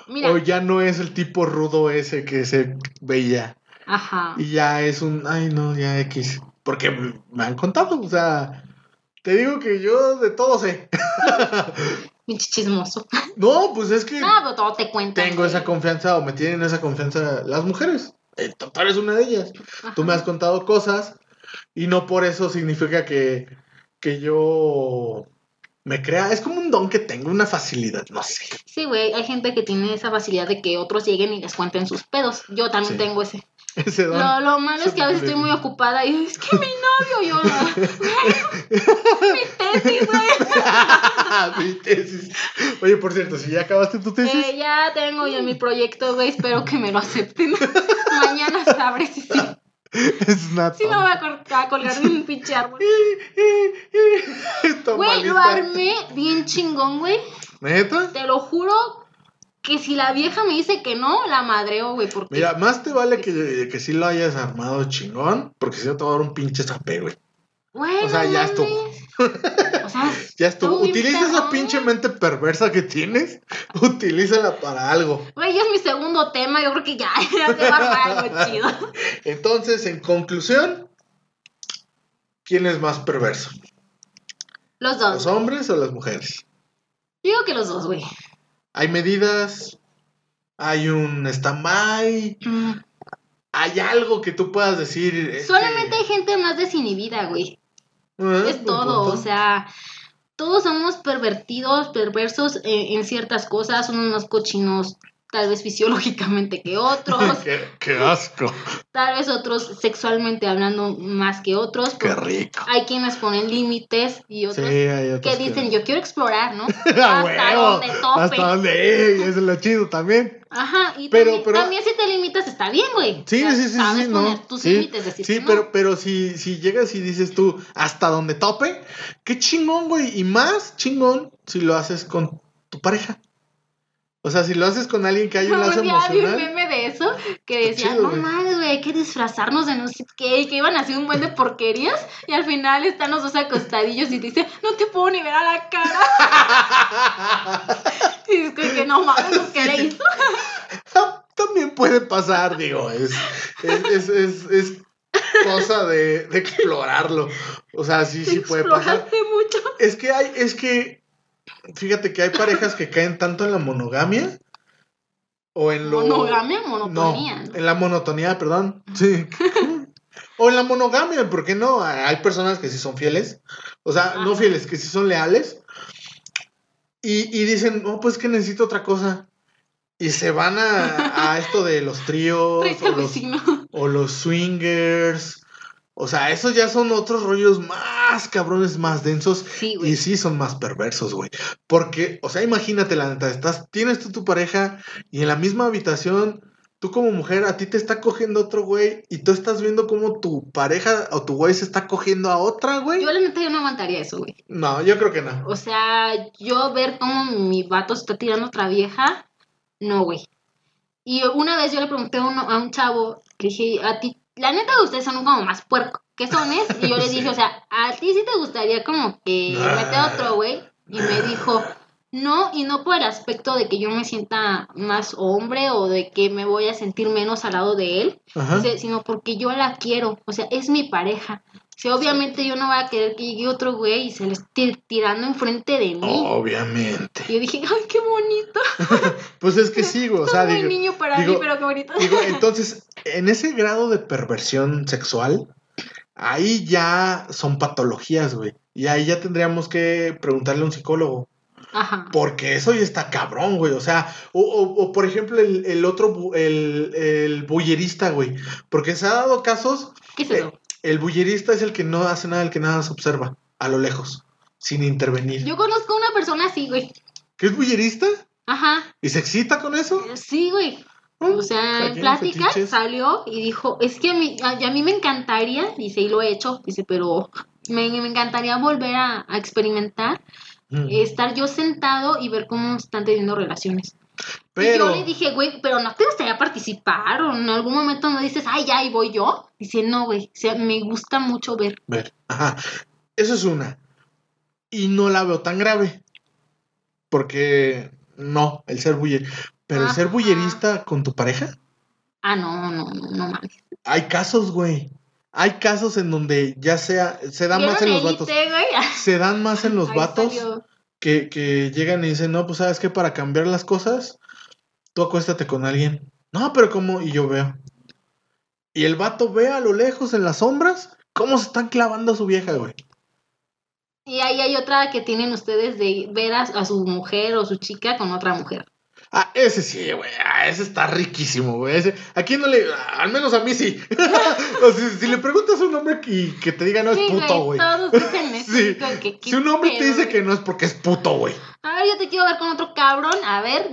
Speaker 3: Mira,
Speaker 1: O ya no es el tipo rudo ese que se veía.
Speaker 3: ajá.
Speaker 1: Y ya es un, ay no, ya X. Porque me han contado, o sea, te digo que yo de todo sé.
Speaker 3: Pinche chismoso.
Speaker 1: No, pues es que
Speaker 3: No, pero todo te cuentan.
Speaker 1: tengo esa confianza o me tienen esa confianza las mujeres. Eh, tú eres una de ellas. Tú me has contado cosas y no por eso significa que, que yo me crea. Es como un don que tengo, una facilidad, no sé.
Speaker 3: Sí, güey, hay gente que tiene esa facilidad de que otros lleguen y les cuenten sus pedos. Yo también
Speaker 1: Sí.
Speaker 3: tengo ese.
Speaker 1: Ese don.
Speaker 3: Lo, lo malo es que a veces estoy muy ocupada y es que mi novio, yo, mi tesis, güey.
Speaker 1: Mi tesis. Oye, por cierto, si ya acabaste tu tesis.
Speaker 3: Eh, ya tengo yo mi proyecto, güey, espero que me lo acepten. Mañana sabré si sí.
Speaker 1: es una
Speaker 3: Si no me voy a, col- a colgar de un pinche árbol. Güey, lo armé bien chingón, güey.
Speaker 1: ¿Neta?
Speaker 3: Te lo juro que si la vieja me dice que no, la madreo, güey, porque...
Speaker 1: Mira, más te vale que, que sí lo hayas armado chingón, porque si no te va a dar un pinche zapé, güey.
Speaker 3: Güey,
Speaker 1: o sea, ya estuvo.
Speaker 3: O sea,
Speaker 1: Ya estuvo. Utiliza esa pinche mente perversa que tienes. Utilízala para algo.
Speaker 3: güey, ya es mi segundo tema, yo creo que ya, ya se va para algo chido.
Speaker 1: Entonces, en conclusión, ¿quién es más perverso?
Speaker 3: Los
Speaker 1: ¿Los
Speaker 3: dos.
Speaker 1: hombres o las mujeres?
Speaker 3: Digo que los dos, güey.
Speaker 1: Hay medidas, hay un stand-by,
Speaker 3: Mm.
Speaker 1: hay algo que tú puedas decir. es
Speaker 3: Solamente hay gente más desinhibida, güey.
Speaker 1: Ah,
Speaker 3: Es todo,
Speaker 1: punto.
Speaker 3: o sea, todos somos pervertidos, perversos en, en ciertas cosas, unos más cochinos tal vez fisiológicamente que otros,
Speaker 1: qué, qué asco.
Speaker 3: tal vez otros sexualmente hablando más que otros.
Speaker 1: Qué rico.
Speaker 3: Hay quienes ponen límites y otros que dicen, yo quiero explorar, ¿no?
Speaker 1: ¡A
Speaker 3: Hasta
Speaker 1: huevo!
Speaker 3: donde tope.
Speaker 1: Hasta donde. Es lo chido también.
Speaker 3: Ajá, y
Speaker 1: Pero-
Speaker 3: también,
Speaker 1: pero-
Speaker 3: también si te limitas está bien, güey.
Speaker 1: Sí,
Speaker 3: O sea,
Speaker 1: sí, sí,
Speaker 3: sabes
Speaker 1: sí,
Speaker 3: poner
Speaker 1: no.
Speaker 3: tus
Speaker 1: sí,
Speaker 3: límites, decir
Speaker 1: sí,
Speaker 3: no.
Speaker 1: pero, pero si, si llegas y dices tú hasta donde tope, qué chingón, güey. Y más chingón si lo haces con tu pareja. O sea, si lo haces con alguien que hay un lazo
Speaker 3: vi un
Speaker 1: emocional.
Speaker 3: meme de eso que decía,
Speaker 1: chido,
Speaker 3: no mames, güey, hay que disfrazarnos de no sé qué, y que iban a hacer un buen de porquerías, y al final están los dos acostadillos y dice, no te puedo ni ver a la cara. y es que, no mames, ¿qué le hizo?
Speaker 1: También puede pasar, digo, es, es, es, es, es cosa de, de explorarlo. O sea, sí, sí puede pasar.
Speaker 3: Mucho.
Speaker 1: Es que hay, es que, fíjate que hay parejas que caen tanto en la monogamia o en lo...
Speaker 3: Monogamia,
Speaker 1: No,
Speaker 3: monotonía. ¿no?
Speaker 1: en la monotonía, perdón. Sí. o en la monogamia, ¿por qué no? Hay personas que sí son fieles. O sea, no fieles, que sí son leales. Y, y dicen, no, pues que necesito otra cosa. Y se van a, a esto de los tríos o los, o los swingers. O sea, esos ya son otros rollos más cabrones, más densos.
Speaker 3: Sí,
Speaker 1: Y
Speaker 3: güey.
Speaker 1: sí son más perversos, güey. Porque, o sea, imagínate la neta, estás, tienes tú tu pareja y en la misma habitación, tú como mujer, a ti te está cogiendo otro güey y tú estás viendo cómo tu pareja o tu güey se está cogiendo a otra, güey.
Speaker 3: Yo la neta yo no aguantaría eso, güey.
Speaker 1: No, yo creo que no.
Speaker 3: O sea, yo ver cómo mi vato se está tirando a otra vieja, no, güey. Y una vez yo le pregunté a, uno- a un chavo, que dije, a ti, la neta ustedes son como más puerco. ¿Qué son es? Y yo le dije, o sea, ¿a ti sí te gustaría como que a otro güey? Y me dijo, no, y no por el aspecto de que yo me sienta más hombre o de que me voy a sentir menos al lado de él,
Speaker 1: Ajá.
Speaker 3: Sino porque yo la quiero, o sea, es mi pareja. Sea, obviamente yo no voy a querer que llegue otro güey y se le esté tirando enfrente de mí.
Speaker 1: Obviamente.
Speaker 3: Y yo dije, ay, qué bonito.
Speaker 1: Pues es que güey. O sea, digo,
Speaker 3: niño para
Speaker 1: digo-
Speaker 3: mí, pero qué bonito.
Speaker 1: digo, entonces, en ese grado de perversión sexual, ahí ya son patologías, güey. Y ahí ya tendríamos que preguntarle a un psicólogo.
Speaker 3: Ajá.
Speaker 1: Porque eso ya está cabrón, güey. O sea, o, o- o, por ejemplo, el, el otro, el, el bullerista, güey. Porque se ha dado casos,
Speaker 3: ¿Qué es eso?
Speaker 1: El bullerista es el que no hace nada, el que nada se observa, a lo lejos, sin intervenir.
Speaker 3: Yo conozco a una persona así, güey.
Speaker 1: ¿Qué es bullerista?
Speaker 3: Ajá.
Speaker 1: ¿Y se excita con eso?
Speaker 3: Sí, güey. O sea, en plática salió y dijo, es que a mí, a, a mí me encantaría, dice, y lo he hecho, dice, pero me, me encantaría volver a, a experimentar,
Speaker 1: Mm.
Speaker 3: estar yo sentado y ver cómo están teniendo relaciones.
Speaker 1: Pero,
Speaker 3: Y yo le dije, güey, pero no te gustaría participar o en algún momento no dices, ay, ya, y voy yo. Dice, no, güey, o sea, me gusta mucho ver.
Speaker 1: ver, ajá, eso es una. Y no la veo tan grave. Porque no, el ser buller. Pero el ser bullerista con tu pareja,
Speaker 3: Ah, no, no, no, no mames.
Speaker 1: hay casos, güey. Hay casos en donde ya sea, se da más en
Speaker 3: ¿Vieron
Speaker 1: los vatos.
Speaker 3: Güey?
Speaker 1: Se dan más en los vatos
Speaker 3: salió.
Speaker 1: Que, que llegan y dicen, no, pues sabes que para cambiar las cosas, tú acuéstate con alguien. No, pero ¿cómo? Y yo veo. Y el vato ve a lo lejos en las sombras cómo se están clavando a su vieja, güey.
Speaker 3: Y ahí hay otra que tienen ustedes de ver a, a su mujer o su chica con otra mujer.
Speaker 1: Ah, ese sí, güey. Ah, ese está riquísimo, güey. Ese, ¿A quién no le.? Al menos a mí sí. o sea, si le preguntas a un hombre que, que te diga no es
Speaker 3: Sí,
Speaker 1: puto, güey.
Speaker 3: Todos dicen eso.
Speaker 1: Sí.
Speaker 3: como que, ¿qué
Speaker 1: Si un hombre te dice que no es porque es puto, güey.
Speaker 3: A ver, yo te quiero ver con otro cabrón. A ver,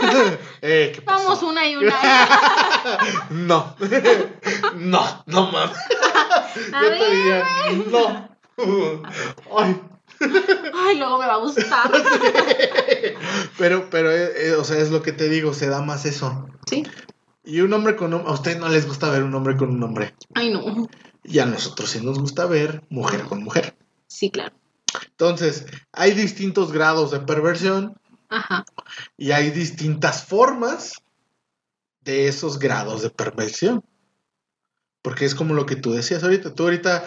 Speaker 1: eh, ¿qué pasó?
Speaker 3: vamos una y una.
Speaker 1: No. no, no mames. Yo
Speaker 3: ver,
Speaker 1: te diría, no. Ay.
Speaker 3: Ay, luego me va a gustar.
Speaker 1: Pero, pero, eh, eh, o sea, es lo que te digo, se da más eso.
Speaker 3: Sí.
Speaker 1: Y un hombre con hom- A ustedes no les gusta ver un hombre con un hombre.
Speaker 3: Ay, no.
Speaker 1: Y a nosotros sí nos gusta ver mujer con mujer.
Speaker 3: Sí, claro.
Speaker 1: Entonces, hay distintos grados de perversión
Speaker 3: Ajá.
Speaker 1: y hay distintas formas de esos grados de perversión. Porque es como lo que tú decías ahorita. Tú ahorita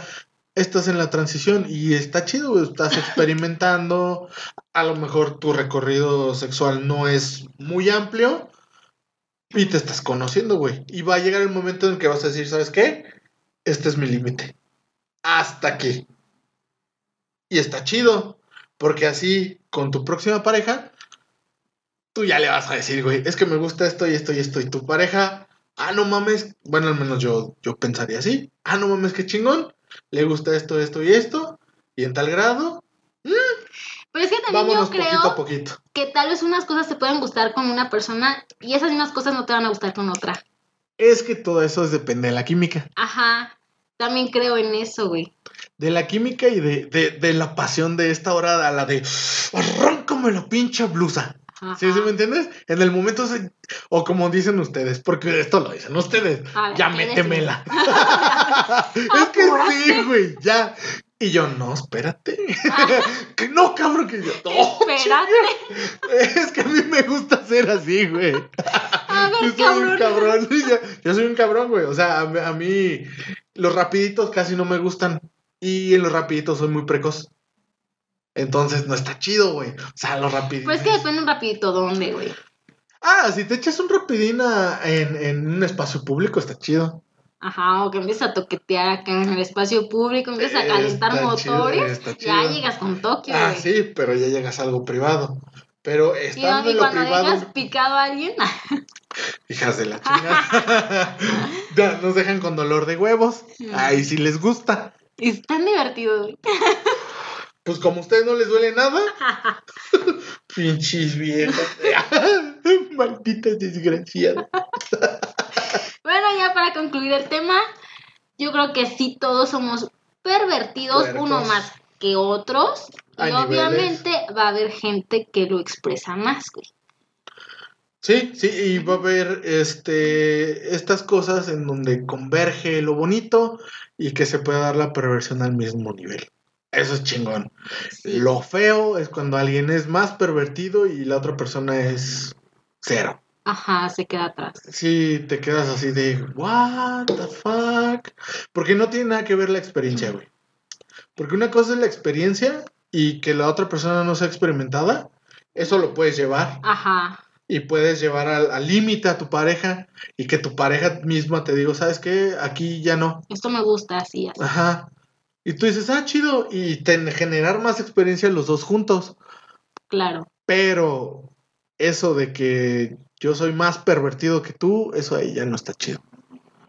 Speaker 1: estás en la transición y está chido, estás experimentando. A lo mejor tu recorrido sexual no es muy amplio y te estás conociendo, güey. Y va a llegar el momento en que vas a decir, ¿sabes qué? Este es mi límite. Hasta aquí. Y está chido. Porque así, con tu próxima pareja, tú ya le vas a decir, güey, es que me gusta esto y esto y esto. Y tu pareja, ah, no mames. Bueno, al menos yo, yo pensaría así. Ah, no mames, qué chingón. Le gusta esto, esto y esto. Y en tal grado,
Speaker 3: Pero es que también
Speaker 1: vámonos
Speaker 3: yo creo
Speaker 1: poquito a poquito.
Speaker 3: que tal vez unas cosas te pueden gustar con una persona y esas mismas cosas no te van a gustar con otra.
Speaker 1: Es que todo eso es depende de la química.
Speaker 3: Ajá. También creo en eso, güey.
Speaker 1: De la química y de, de, de la pasión de esta hora a la de arráncame la pinche blusa.
Speaker 3: Ajá.
Speaker 1: ¿Sí, sí me entiendes? En el momento, se- o como dicen ustedes, porque esto lo dicen ustedes,
Speaker 3: ver,
Speaker 1: ya
Speaker 3: ¿qué
Speaker 1: métemela. es que sí, güey, ya. Y yo, no, espérate. que no, cabrón, que yo, no.
Speaker 3: Espérate.
Speaker 1: Es que a mí me gusta ser así, güey.
Speaker 3: A
Speaker 1: Yo soy un
Speaker 3: cabrón.
Speaker 1: Yo, yo soy un cabrón, güey. O sea, a, a mí los rapiditos casi no me gustan. Y en los rapiditos soy muy precoz. Entonces no está chido, güey. O sea, los rapiditos.
Speaker 3: Pues es que depende un rapidito dónde, güey.
Speaker 1: Ah, si te echas un rapidín a- en, en un espacio público, está chido.
Speaker 3: Ajá, o que empiezas a toquetear acá en el espacio público, empiezas a calentar motores, ya
Speaker 1: chido.
Speaker 3: llegas con Tokio,
Speaker 1: Ah, sí, pero ya llegas a algo privado. Pero estando
Speaker 3: y
Speaker 1: en lo
Speaker 3: cuando
Speaker 1: privado,
Speaker 3: dejas picado a alguien,
Speaker 1: hijas de la chingada. Ya, Nos dejan con dolor de huevos. Ahí sí les gusta.
Speaker 3: es tan divertido, güey.
Speaker 1: Pues como a ustedes no les duele nada. Pinches viejas. Malditas desgraciadas.
Speaker 3: Bueno, ya para concluir el tema, yo creo que sí todos somos pervertidos,
Speaker 1: Puercos.
Speaker 3: uno más que otros.
Speaker 1: A
Speaker 3: Y
Speaker 1: niveles.
Speaker 3: obviamente va a haber gente que lo expresa más, güey.
Speaker 1: Sí, sí, y va a haber este estas cosas en donde converge lo bonito y que se puede dar la perversión al mismo nivel. Eso es chingón.
Speaker 3: Sí.
Speaker 1: Lo feo es cuando alguien es más pervertido y la otra persona es cero.
Speaker 3: Ajá, se queda atrás.
Speaker 1: Sí, te quedas así de, what the fuck. Porque no tiene nada que ver la experiencia, güey. Porque una cosa es la experiencia y que la otra persona no sea experimentada. Eso lo puedes llevar
Speaker 3: Ajá.
Speaker 1: y puedes llevar al al límite a tu pareja y que tu pareja misma te diga, ¿sabes qué? Aquí ya no.
Speaker 3: Esto me gusta así, así.
Speaker 1: Ajá. Y tú dices, ah, chido. Y te, generar más experiencia los dos juntos.
Speaker 3: Claro.
Speaker 1: Pero eso de que yo soy más pervertido que tú, eso ahí ya no está chido.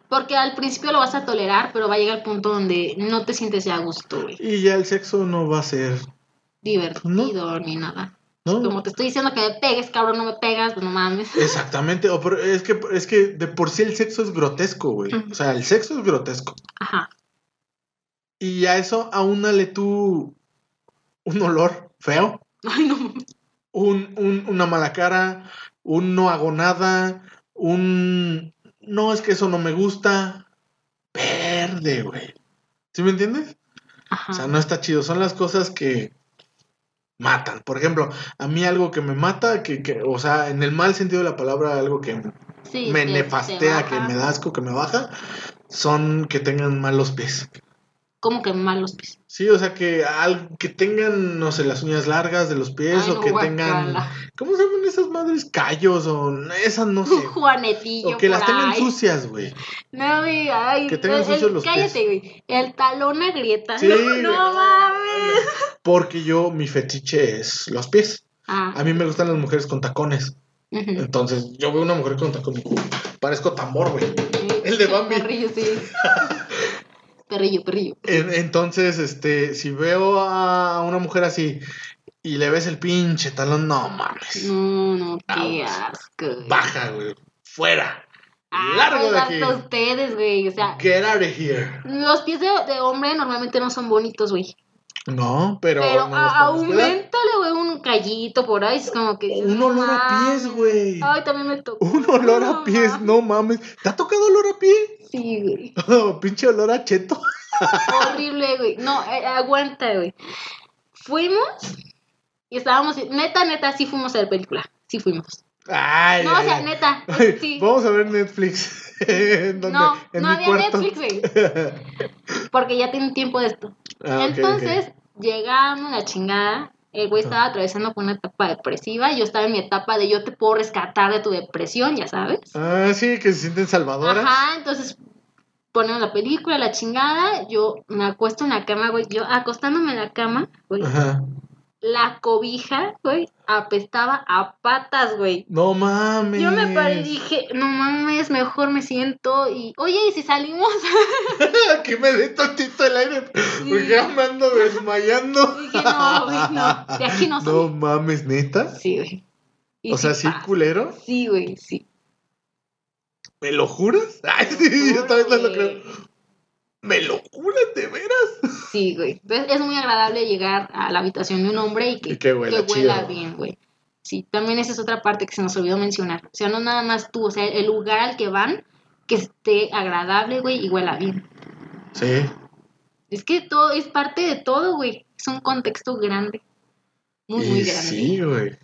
Speaker 3: Porque al principio lo vas a tolerar, pero va a llegar el punto donde no te sientes ya a gusto, güey.
Speaker 1: Y ya el sexo no va a ser,
Speaker 3: Divertido ni nada.
Speaker 1: ¿no?
Speaker 3: Como te estoy diciendo que me pegues, cabrón, no me pegas, pues no mames.
Speaker 1: Exactamente. O por- es, que, es que de por sí el sexo es grotesco, güey. O sea, el sexo es grotesco.
Speaker 3: Ajá.
Speaker 1: Y a eso aúnale tú un olor feo,
Speaker 3: Ay, no
Speaker 1: un, un- una mala cara, un no hago nada, un no es que eso no me gusta. Verde, güey. ¿Sí me entiendes?
Speaker 3: Ajá.
Speaker 1: O sea, no está chido. Son las cosas que matan. Por ejemplo, a mí algo que me mata, que, que o sea, en el mal sentido de la palabra, algo que
Speaker 3: Sí,
Speaker 1: me
Speaker 3: te-
Speaker 1: nefastea,
Speaker 3: te
Speaker 1: que me da asco, que me baja, son que tengan malos pies.
Speaker 3: ¿Cómo que mal los pies?
Speaker 1: Sí, o sea, que, al, que tengan, no sé, las uñas largas de los pies
Speaker 3: Ay,
Speaker 1: o
Speaker 3: no,
Speaker 1: que
Speaker 3: guacala.
Speaker 1: tengan. ¿Cómo se llaman esas madres? Callos o esas, no sé.
Speaker 3: Juanetillo.
Speaker 1: O que las
Speaker 3: por
Speaker 1: tengan
Speaker 3: ahí.
Speaker 1: sucias, güey.
Speaker 3: No, güey, ay.
Speaker 1: Que tengan
Speaker 3: el-
Speaker 1: sucios los
Speaker 3: Cállate, güey. El talón agrieta.
Speaker 1: Sí,
Speaker 3: no,
Speaker 1: güey.
Speaker 3: no mames.
Speaker 1: Porque yo, mi fetiche es los pies.
Speaker 3: Ah,
Speaker 1: A mí me gustan las mujeres con tacones.
Speaker 3: ujú.
Speaker 1: Entonces, yo veo una mujer con tacones. Parezco tambor, güey. El de Bambi.
Speaker 3: Sí. perrillo, perrillo.
Speaker 1: En- Entonces, este, si veo a una mujer así y le ves el pinche talón, no mames.
Speaker 3: No, no, qué
Speaker 1: Aguas.
Speaker 3: asco. güey.
Speaker 1: Baja, güey. Fuera.
Speaker 3: Ah,
Speaker 1: Largo
Speaker 3: pues
Speaker 1: de aquí.
Speaker 3: ustedes, güey. O sea,
Speaker 1: Get out of here.
Speaker 3: los pies de, de hombre normalmente no son bonitos, güey.
Speaker 1: No, pero.
Speaker 3: Pero
Speaker 1: no
Speaker 3: a- aumentale, güey, un callito por ahí. Es como que.
Speaker 1: Un olor a
Speaker 3: mames.
Speaker 1: pies, güey.
Speaker 3: Ay, también me tocó.
Speaker 1: Un olor a pies,
Speaker 3: mames.
Speaker 1: no mames. ¿Te ha tocado olor a pie?
Speaker 3: Sí, güey.
Speaker 1: Pinche olor a cheto.
Speaker 3: Horrible, güey. No, eh, aguanta, güey. Fuimos y estábamos. Neta, neta, sí fuimos a ver película. Sí fuimos.
Speaker 1: Ay,
Speaker 3: No, o
Speaker 1: ay,
Speaker 3: sea,
Speaker 1: ay.
Speaker 3: neta.
Speaker 1: Ay,
Speaker 3: Sí.
Speaker 1: Vamos a ver Netflix.
Speaker 3: No,
Speaker 1: en
Speaker 3: no
Speaker 1: mi
Speaker 3: había
Speaker 1: cuarto.
Speaker 3: Netflix, güey. Porque ya tiene tiempo de esto.
Speaker 1: Ah.
Speaker 3: Entonces, llegamos la chingada. El güey estaba atravesando por una etapa depresiva. Yo estaba en mi etapa de yo te puedo rescatar de tu depresión, ya sabes.
Speaker 1: Ah, sí, que se sienten salvadoras.
Speaker 3: Ajá, entonces ponemos la película, la chingada. Yo me acuesto en la cama, güey. Yo acostándome en la cama, güey.
Speaker 1: Ajá.
Speaker 3: La cobija, güey, apestaba a patas, güey.
Speaker 1: No mames.
Speaker 3: Yo me paré y dije, no mames, mejor me siento y, oye, ¿y si salimos?
Speaker 1: que me dé tantito el aire. Porque ya me ando desmayando.
Speaker 3: dije, no, güey, no, de aquí no
Speaker 1: No mames, neta.
Speaker 3: Sí, güey.
Speaker 1: O sea, sí,
Speaker 3: pasa.
Speaker 1: culero.
Speaker 3: Sí, güey, sí.
Speaker 1: ¿Me lo juras? Ay, sí, yo también no lo creo. ¿Me lo juras de veras?
Speaker 3: Sí, güey. Entonces, es muy agradable llegar a la habitación de un hombre y que,
Speaker 1: Y que huela
Speaker 3: bien, güey. Sí, también esa es otra parte que se nos olvidó mencionar. O sea, no nada más tú, o sea, el lugar al que van, que esté agradable, güey, y huela bien.
Speaker 1: Sí.
Speaker 3: Es que todo es parte de todo, güey. Es un contexto grande. Muy, muy grande.
Speaker 1: sí, güey.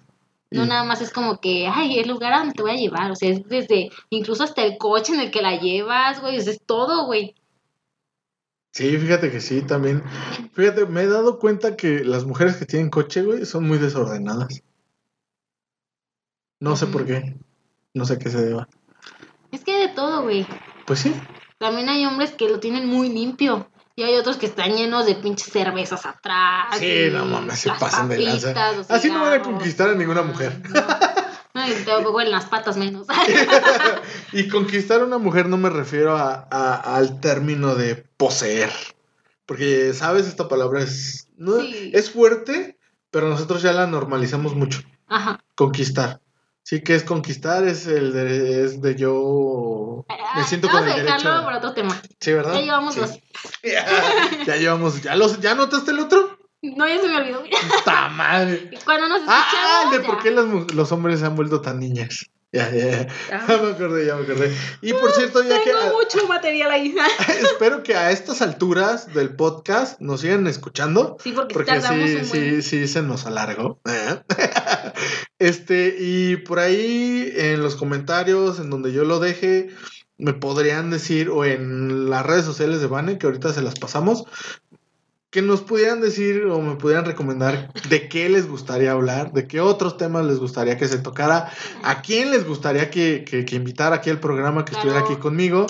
Speaker 3: No
Speaker 1: Y-
Speaker 3: nada más es como que, ay, el lugar a donde te voy a llevar. O sea, es desde, incluso hasta el coche en el que la llevas, güey. o sea, Es todo, güey.
Speaker 1: Sí, fíjate que sí, también. Fíjate, me he dado cuenta que las mujeres que tienen coche, güey, son muy desordenadas. No sé por qué. No sé a qué se deba.
Speaker 3: Es que hay de todo, güey.
Speaker 1: Pues sí.
Speaker 3: También hay hombres que lo tienen muy limpio. Y hay otros que están llenos de pinches cervezas atrás.
Speaker 1: Sí, no mames, se pasan de lanza.
Speaker 3: papitas,
Speaker 1: Así no van a conquistar a ninguna mujer.
Speaker 3: No, te huelen las patas menos.
Speaker 1: y conquistar a una mujer no me refiero a, a- al término de poseer. Porque, ¿sabes? Esta palabra es, no,
Speaker 3: Sí.
Speaker 1: es fuerte, pero nosotros ya la normalizamos mucho.
Speaker 3: Ajá.
Speaker 1: Conquistar. Sí, que es conquistar, es el de, es de yo... Me siento con
Speaker 3: Vamos
Speaker 1: el
Speaker 3: a dejarlo
Speaker 1: derecho.
Speaker 3: para otro tema.
Speaker 1: Sí, ¿verdad?
Speaker 3: Ya llevamos
Speaker 1: Sí.
Speaker 3: dos.
Speaker 1: Ya, ya llevamos, ¿ya, los, ¿ya notaste el otro?
Speaker 3: No, ya se me olvidó.
Speaker 1: ¡Ta madre!
Speaker 3: Cuando nos escuchamos.
Speaker 1: Ah, de por qué mu- los hombres se han vuelto tan niñas. Ya, ya, ya.
Speaker 3: Ah.
Speaker 1: Ya me acordé, ya me acordé. Y por cierto, ya que...
Speaker 3: Tengo mucho material ahí.
Speaker 1: Espero que a estas alturas del podcast nos sigan escuchando.
Speaker 3: Sí, porque,
Speaker 1: Porque
Speaker 3: tardamos
Speaker 1: sí,
Speaker 3: un
Speaker 1: sí,
Speaker 3: buen.
Speaker 1: sí se nos alargó. ¿eh? Este, y por ahí en los comentarios, en donde yo lo deje, me podrían decir, o en las redes sociales de Vane, que ahorita se las pasamos, que nos pudieran decir o me pudieran recomendar de qué les gustaría hablar, de qué otros temas les gustaría que se tocara, a quién les gustaría que, que, que invitara aquí al programa, que estuviera aquí conmigo,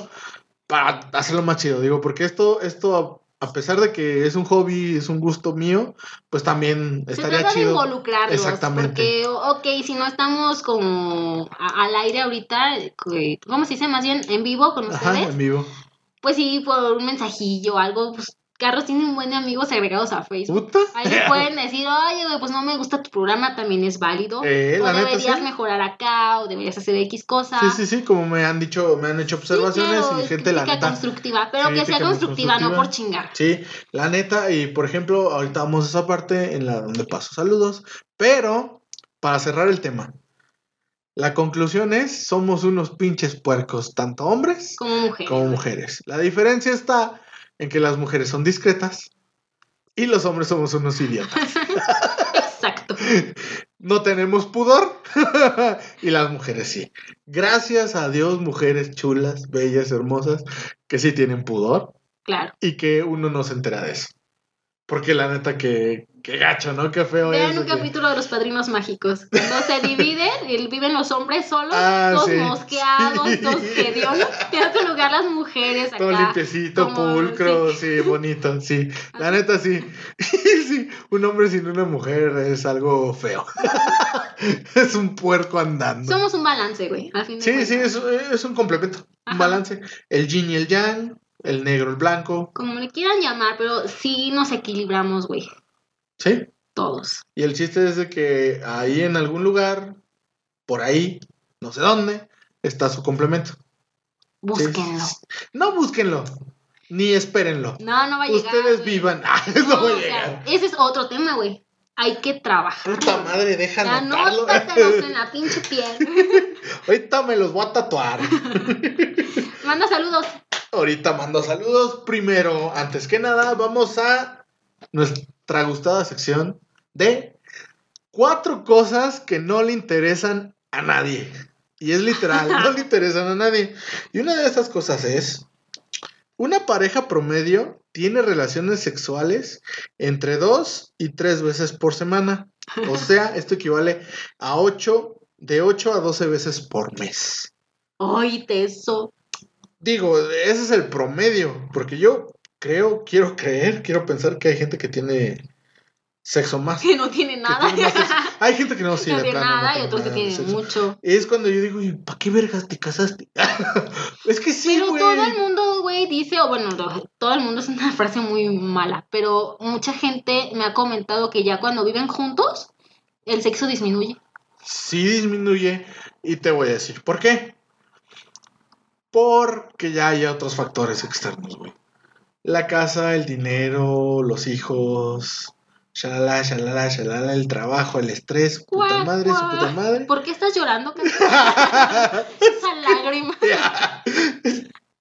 Speaker 1: para hacerlo más chido. Digo, porque esto, esto, a pesar de que es un hobby, es un gusto mío, pues también
Speaker 3: Se
Speaker 1: estaría
Speaker 3: de
Speaker 1: chido.
Speaker 3: involucrarlos.
Speaker 1: Exactamente.
Speaker 3: Porque, ok, si no estamos como a- al aire ahorita, ¿cómo se dice? Más bien en vivo con
Speaker 1: Ajá,
Speaker 3: ustedes.
Speaker 1: en vivo.
Speaker 3: Pues sí, por un mensajillo o algo. Pues Carlos tiene un buen de amigos agregados a Facebook.
Speaker 1: ¿Puta?
Speaker 3: Ahí le pueden decir, oye, güey, pues no me gusta tu programa, también es válido.
Speaker 1: Eh,
Speaker 3: o
Speaker 1: neta,
Speaker 3: deberías
Speaker 1: sí.
Speaker 3: mejorar acá, o deberías hacer X cosa.
Speaker 1: Sí, sí, sí, como me han dicho, me han hecho observaciones
Speaker 3: Sí, claro,
Speaker 1: y gente la neta.
Speaker 3: constructiva, pero que sea constructiva, no por chingar.
Speaker 1: Sí, la neta, y por ejemplo, ahorita vamos a esa parte en la donde paso saludos, pero para cerrar el tema, la conclusión es, somos unos pinches puercos, tanto hombres
Speaker 3: Como mujer.
Speaker 1: como mujeres. La diferencia está en que las mujeres son discretas y los hombres somos unos idiotas.
Speaker 3: Exacto.
Speaker 1: No tenemos pudor y las mujeres sí. Gracias a Dios, mujeres chulas, bellas, hermosas, que sí tienen pudor
Speaker 3: Claro.
Speaker 1: y que uno no se entera de eso. Porque la neta que, que gacho, ¿no? Qué feo
Speaker 3: Vean
Speaker 1: es.
Speaker 3: un
Speaker 1: que-
Speaker 3: capítulo de los padrinos mágicos. Cuando se dividen, y viven los hombres solos,
Speaker 1: Ah,
Speaker 3: todos
Speaker 1: sí.
Speaker 3: mosqueados,
Speaker 1: Sí.
Speaker 3: todos hediondos. Y en su lugar las mujeres acá.
Speaker 1: Todo limpiecito,
Speaker 3: como-
Speaker 1: pulcro, sí. bonito, sí. La neta, sí. sí. Un hombre sin una mujer es algo feo. es un puerco andando.
Speaker 3: Somos un balance, güey. Al fin de
Speaker 1: Sí, sí, es, es un complemento, un balance. El yin y el yang, el negro, el blanco,
Speaker 3: Como le quieran llamar, pero sí nos equilibramos, güey.
Speaker 1: ¿sí?
Speaker 3: Todos.
Speaker 1: Y el chiste es de que ahí en algún lugar, por ahí, no sé dónde, está su complemento. Sí.
Speaker 3: Búsquenlo.
Speaker 1: No búsquenlo, ni espérenlo.
Speaker 3: No, no va a llegar.
Speaker 1: Ustedes
Speaker 3: güey.
Speaker 1: vivan. Ah, no,
Speaker 3: No,
Speaker 1: va a
Speaker 3: sea,
Speaker 1: llegar.
Speaker 3: ese es otro tema, güey. Hay que trabajar.
Speaker 1: Puta madre, deja anotarlo.
Speaker 3: Anótatelos en la pinche piel.
Speaker 1: Ahorita me los voy a tatuar.
Speaker 3: Manda saludos.
Speaker 1: Ahorita mando saludos. Primero, antes que nada, vamos a nuestra gustada sección de cuatro cosas que no le interesan a nadie. Y es literal, no le interesan a nadie. Y una de esas cosas es, una pareja promedio tiene relaciones sexuales entre dos y tres veces por semana. O sea, esto equivale a 8, de 8 a 12 veces por mes.
Speaker 3: Oíte eso.
Speaker 1: Digo, ese es el promedio, porque yo creo, quiero creer, quiero pensar que hay gente que tiene sexo más.
Speaker 3: Que no tiene nada.
Speaker 1: tiene. Hay gente que no, sí,
Speaker 3: no tiene
Speaker 1: plano, no
Speaker 3: nada y otros que tienen
Speaker 1: sexo.
Speaker 3: mucho.
Speaker 1: Es cuando yo digo, ¿para qué vergas te casaste? es que sí,
Speaker 3: Pero todo el mundo, güey, dice, o bueno, no, todo el mundo es una frase muy mala, pero mucha gente me ha comentado que ya cuando viven juntos, el sexo disminuye.
Speaker 1: Sí disminuye y te voy a decir, ¿por qué? Porque ya hay otros factores externos, güey. La casa, el dinero, los hijos, shalala, shalala, shalala, el trabajo, el estrés, su puta madre, su puta madre.
Speaker 3: ¿Por qué estás llorando? Esa lágrima.
Speaker 1: Ya.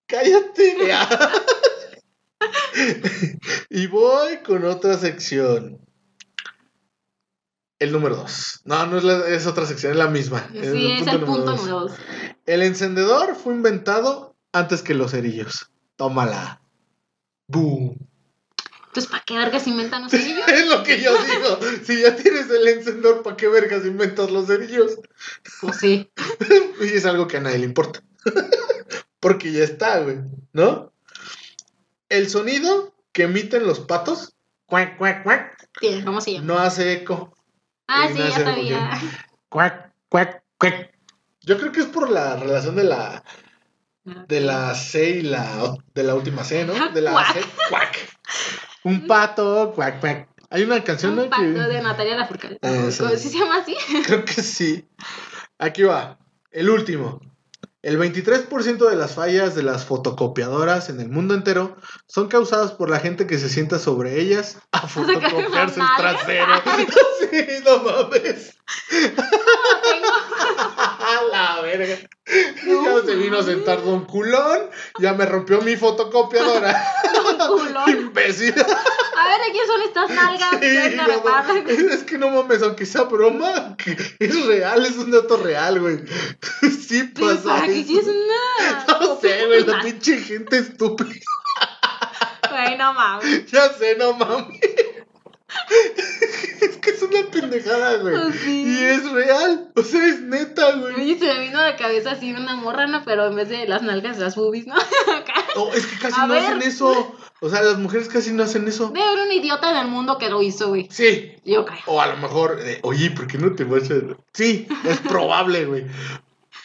Speaker 1: Cállate. ya. y voy con otra sección. El número dos. No, no es, la- es otra sección, es la misma.
Speaker 3: Sí, es el punto
Speaker 1: dos.
Speaker 3: número dos.
Speaker 1: El encendedor fue inventado antes que los cerillos. Tómala. Boom.
Speaker 3: Entonces, ¿para qué vergas inventan los cerillos?
Speaker 1: es lo que yo digo. Si ya tienes el encendedor, ¿para qué vergas inventas los cerillos?
Speaker 3: Pues sí.
Speaker 1: Y es algo que a nadie le importa. Porque ya está, güey. ¿No? El sonido que emiten los patos, cuac, cuac, cuac.
Speaker 3: ¿Cómo se llama?
Speaker 1: no hace eco.
Speaker 3: ah, sí,
Speaker 1: no
Speaker 3: ya sabía.
Speaker 1: Cuac, cuac, cuac. Yo creo que es por la relación de la de la C y la de la última C, ¿no? De la. C, cuac. Un pato, cuac, cuac. Hay una canción ¿no?
Speaker 3: Un pato
Speaker 1: que
Speaker 3: de Natalia Lafourcade.
Speaker 1: Ah, sí.
Speaker 3: ¿Cómo- ¿Sí se llama así?
Speaker 1: Creo que sí. Aquí va. El último. El 23% de las fallas de las fotocopiadoras en el mundo entero son causadas por la gente que se sienta sobre ellas a fotocopiarse el trasero. sí, no mames.
Speaker 3: Tengo
Speaker 1: la verga.
Speaker 3: No
Speaker 1: ya se vino a sentar Don Culón. Ya me rompió mi fotocopiadora.
Speaker 3: culón.
Speaker 1: Imbécil.
Speaker 3: A ver, ¿de quién son estas nalgas?
Speaker 1: Sí,
Speaker 3: ¿Qué
Speaker 1: no es que no mames, aunque sea broma, que es real, es un dato real, güey. Sí
Speaker 3: Pero
Speaker 1: pasa.
Speaker 3: ¿Para qué
Speaker 1: eso.
Speaker 3: quieres una?
Speaker 1: No sé, güey, la pinche gente estúpida.
Speaker 3: Güey, no mames.
Speaker 1: Ya sé, no mames. Es que es una pendejada, güey.
Speaker 3: Sí.
Speaker 1: Y es real. O sea, es neta, güey.
Speaker 3: Oye, se me vino a la cabeza así una morra, ¿no? Pero en vez de las nalgas, las boobies, ¿no?
Speaker 1: No, es que casi
Speaker 3: A
Speaker 1: no
Speaker 3: ver.
Speaker 1: hacen eso. O sea, las mujeres casi no hacen eso.
Speaker 3: Debe haber un idiota en el mundo que lo hizo, güey.
Speaker 1: Sí.
Speaker 3: Yo creo.
Speaker 1: O a lo mejor, eh, oye, ¿por qué no te vas a...? Sí, es probable, güey.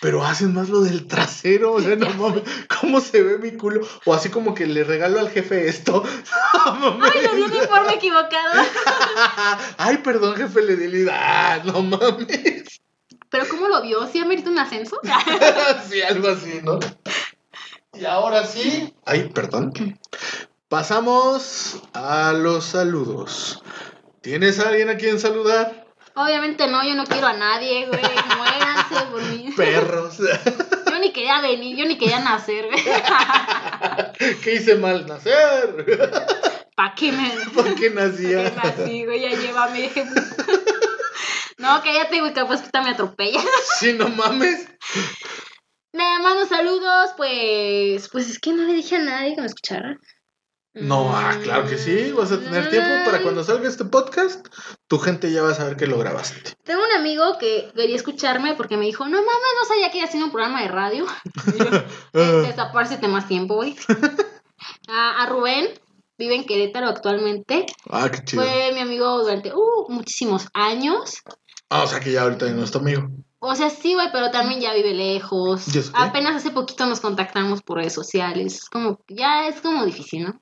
Speaker 1: Pero hacen más lo del trasero, o sea, no mames, ¿cómo se ve mi culo? O así como que le regalo al jefe esto. No mames.
Speaker 3: Ay, le di el informe equivocado.
Speaker 1: Ay, perdón, jefe, le di el... Ah, no mames.
Speaker 3: ¿Pero cómo lo vio? ¿Sí amerita un ascenso?
Speaker 1: sí, algo así, ¿no? Y ahora sí. Ay, perdón. Pasamos a los saludos. ¿Tienes a alguien a quien saludar?
Speaker 3: Obviamente no, yo no quiero a nadie, güey. Muéranse por mí.
Speaker 1: Perros.
Speaker 3: Yo ni quería venir, yo ni quería nacer.
Speaker 1: ¿Qué hice mal? Nacer.
Speaker 3: ¿Para qué me.?
Speaker 1: ¿Por qué
Speaker 3: ¿Para
Speaker 1: nacía?
Speaker 3: qué nací, güey? Ya llévame. No, cállate, güey, capaz que esta me atropella.
Speaker 1: Sí, no mames.
Speaker 3: Nada más saludos, pues. Pues es que no le dije a nadie que me escuchara.
Speaker 1: No, ah, claro que sí, vas a tener tiempo para cuando salga este podcast, tu gente ya va a saber que lo grabaste.
Speaker 3: Tengo un amigo que quería escucharme porque me dijo, no mames, no sabía que iba haciendo un programa de radio. Yo, "Eh, Desaparecete más tiempo, güey. a, a Rubén, vive en Querétaro actualmente.
Speaker 1: Ah, qué chido.
Speaker 3: Fue mi amigo durante uh, muchísimos años.
Speaker 1: Ah, o sea que ya ahorita no es tu amigo.
Speaker 3: O sea, sí, güey, pero también ya vive lejos. Apenas hace poquito nos contactamos por redes sociales. Es como, ya es como difícil, ¿no?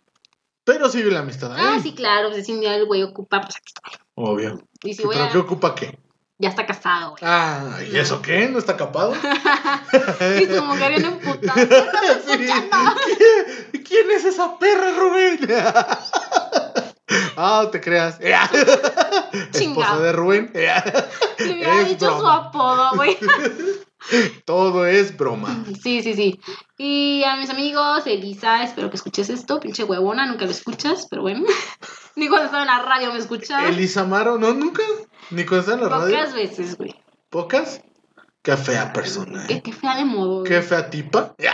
Speaker 1: Pero sigue la amistad ahí.
Speaker 3: Ah, sí, claro. pues, si un día el güey ocupa, pues aquí estoy.
Speaker 1: Obvio.
Speaker 3: Y si
Speaker 1: ¿Pero
Speaker 3: a...
Speaker 1: qué ocupa qué?
Speaker 3: Ya está casado, güey.
Speaker 1: Ah, ¿y eso qué? ¿No está capado?
Speaker 3: Y su mujer viene emputada. ¿Qué estás
Speaker 1: Sí.
Speaker 3: escuchando?
Speaker 1: ¿Quién, es esa perra, Rubén? Ah, te creas. Esposa de Rubén.
Speaker 3: Le hubiera dicho su apodo, güey.
Speaker 1: Todo es broma.
Speaker 3: Sí, sí, sí. Y a mis amigos, Elisa, espero que escuches esto. Pinche huevona, nunca lo escuchas, pero bueno. Ni cuando estaba en la radio me escuchaba.
Speaker 1: Elisa Amaro, no, nunca. Ni cuando está en la radio.
Speaker 3: Pocas veces, güey.
Speaker 1: ¿Pocas? Qué fea persona.
Speaker 3: Qué,
Speaker 1: ¿eh?
Speaker 3: qué fea de modo.
Speaker 1: Qué fea tipa.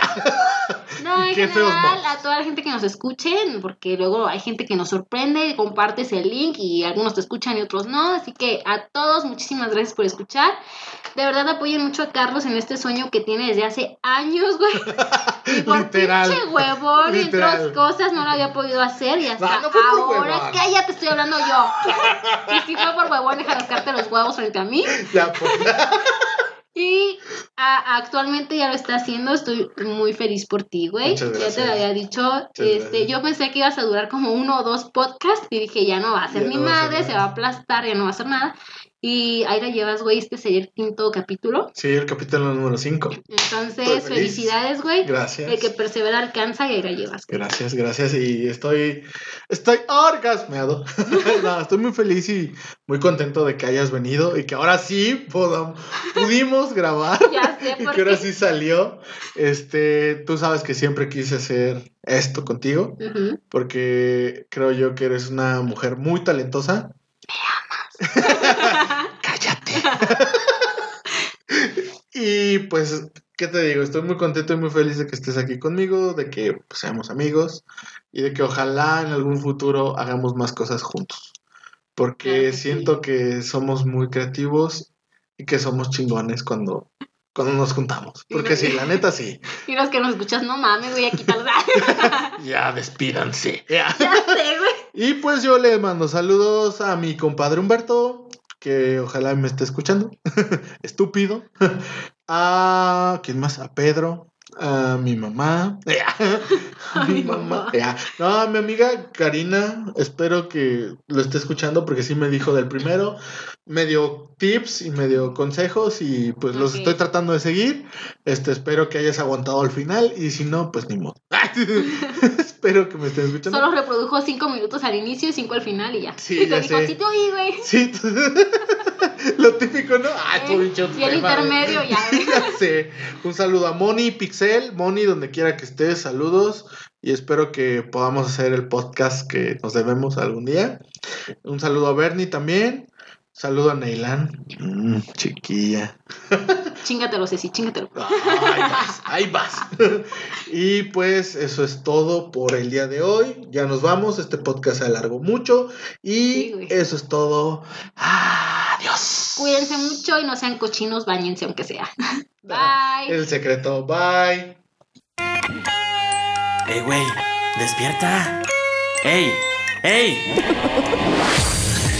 Speaker 3: No, en
Speaker 1: qué
Speaker 3: general, a toda la gente que nos escuchen, porque luego hay gente que nos sorprende, compartes el link y algunos te escuchan y otros no. Así que a todos, muchísimas gracias por escuchar. De verdad apoyen mucho a Carlos en este sueño que tiene desde hace años, güey. Y por
Speaker 1: Literal.
Speaker 3: pinche huevón y otras cosas no lo había podido hacer y hasta
Speaker 1: No, no
Speaker 3: ahora.
Speaker 1: huevón.
Speaker 3: Cállate, estoy hablando yo. y si fue por huevón, deja rascarte los huevos frente a mí.
Speaker 1: Ya, pues.
Speaker 3: Y a- actualmente ya lo está haciendo. Estoy muy feliz por ti, güey. Ya te lo había dicho. este,
Speaker 1: gracias.
Speaker 3: yo pensé que ibas a durar como uno o dos podcasts y dije, ya no va a ser
Speaker 1: Ya
Speaker 3: ni
Speaker 1: no a
Speaker 3: madre, se va a aplastar, ya no va a hacer nada. Y ahí la llevas, güey. Este sería el quinto capítulo.
Speaker 1: Sí, el capítulo número 5. Estoy
Speaker 3: Entonces,
Speaker 1: feliz.
Speaker 3: felicidades, güey.
Speaker 1: Gracias.
Speaker 3: El que persevera alcanza y ahí la llevas.
Speaker 1: Gracias, gracias. Y estoy, estoy orgasmeado. No, estoy muy feliz y muy contento de que hayas venido y que ahora sí podam- pudimos grabar.
Speaker 3: Ya sé,
Speaker 1: Y que ahora sí salió. Este, tú sabes que siempre quise hacer esto contigo
Speaker 3: Ujú.
Speaker 1: porque creo yo que eres una mujer muy talentosa. Cállate. y pues, ¿qué te digo? Estoy muy contento y muy feliz de que estés aquí conmigo, de que pues, seamos amigos y de que ojalá en algún futuro hagamos más cosas juntos. Porque
Speaker 3: Claro que sí.
Speaker 1: siento que somos muy creativos y que somos chingones cuando, cuando nos juntamos. Porque sí, la neta sí.
Speaker 3: Y los que nos escuchas, no mames, güey, aquí tal
Speaker 1: Ya, despídanse. Ya.
Speaker 3: Ya sé, güey.
Speaker 1: Y pues yo le mando saludos a mi compadre Humberto, que ojalá me esté escuchando. Estúpido. A. ¿Quién más? A Pedro. A mi mamá. A mi mamá. No, a mi amiga Karina. Espero que lo esté escuchando porque sí me dijo del primero. Me dio tips y me dio consejos y pues los estoy tratando de seguir. Este, espero que hayas aguantado al final y si no, pues ni modo. espero que me estén escuchando.
Speaker 3: Solo reprodujo cinco minutos al inicio y cinco al final y ya.
Speaker 1: Sí,
Speaker 3: y te
Speaker 1: ya
Speaker 3: dijo,
Speaker 1: sé.
Speaker 3: sí te oí, güey.
Speaker 1: Sí, lo típico, ¿no? Ay, tu bicho.
Speaker 3: y el
Speaker 1: madre.
Speaker 3: intermedio ya.
Speaker 1: Ya sé. Un saludo a Moni Pixel, Moni, donde quiera que estés, saludos. Y espero que podamos hacer el podcast que nos debemos algún día. Un saludo a Bernie también. Saludo a Neylan. Mm, chiquilla.
Speaker 3: Chingatelo, Ceci, chingatelo.
Speaker 1: Ah, ahí vas, ahí vas. Y pues eso es todo por el día de hoy. Ya nos vamos. Este podcast se alargó mucho. Y
Speaker 3: Sí,
Speaker 1: eso es todo. Adiós.
Speaker 3: Cuídense mucho y no sean cochinos, bañense aunque sea. Bye.
Speaker 1: El secreto. Bye.
Speaker 2: ¡Ey, güey! ¡Despierta! ¡Ey! ¡Ey!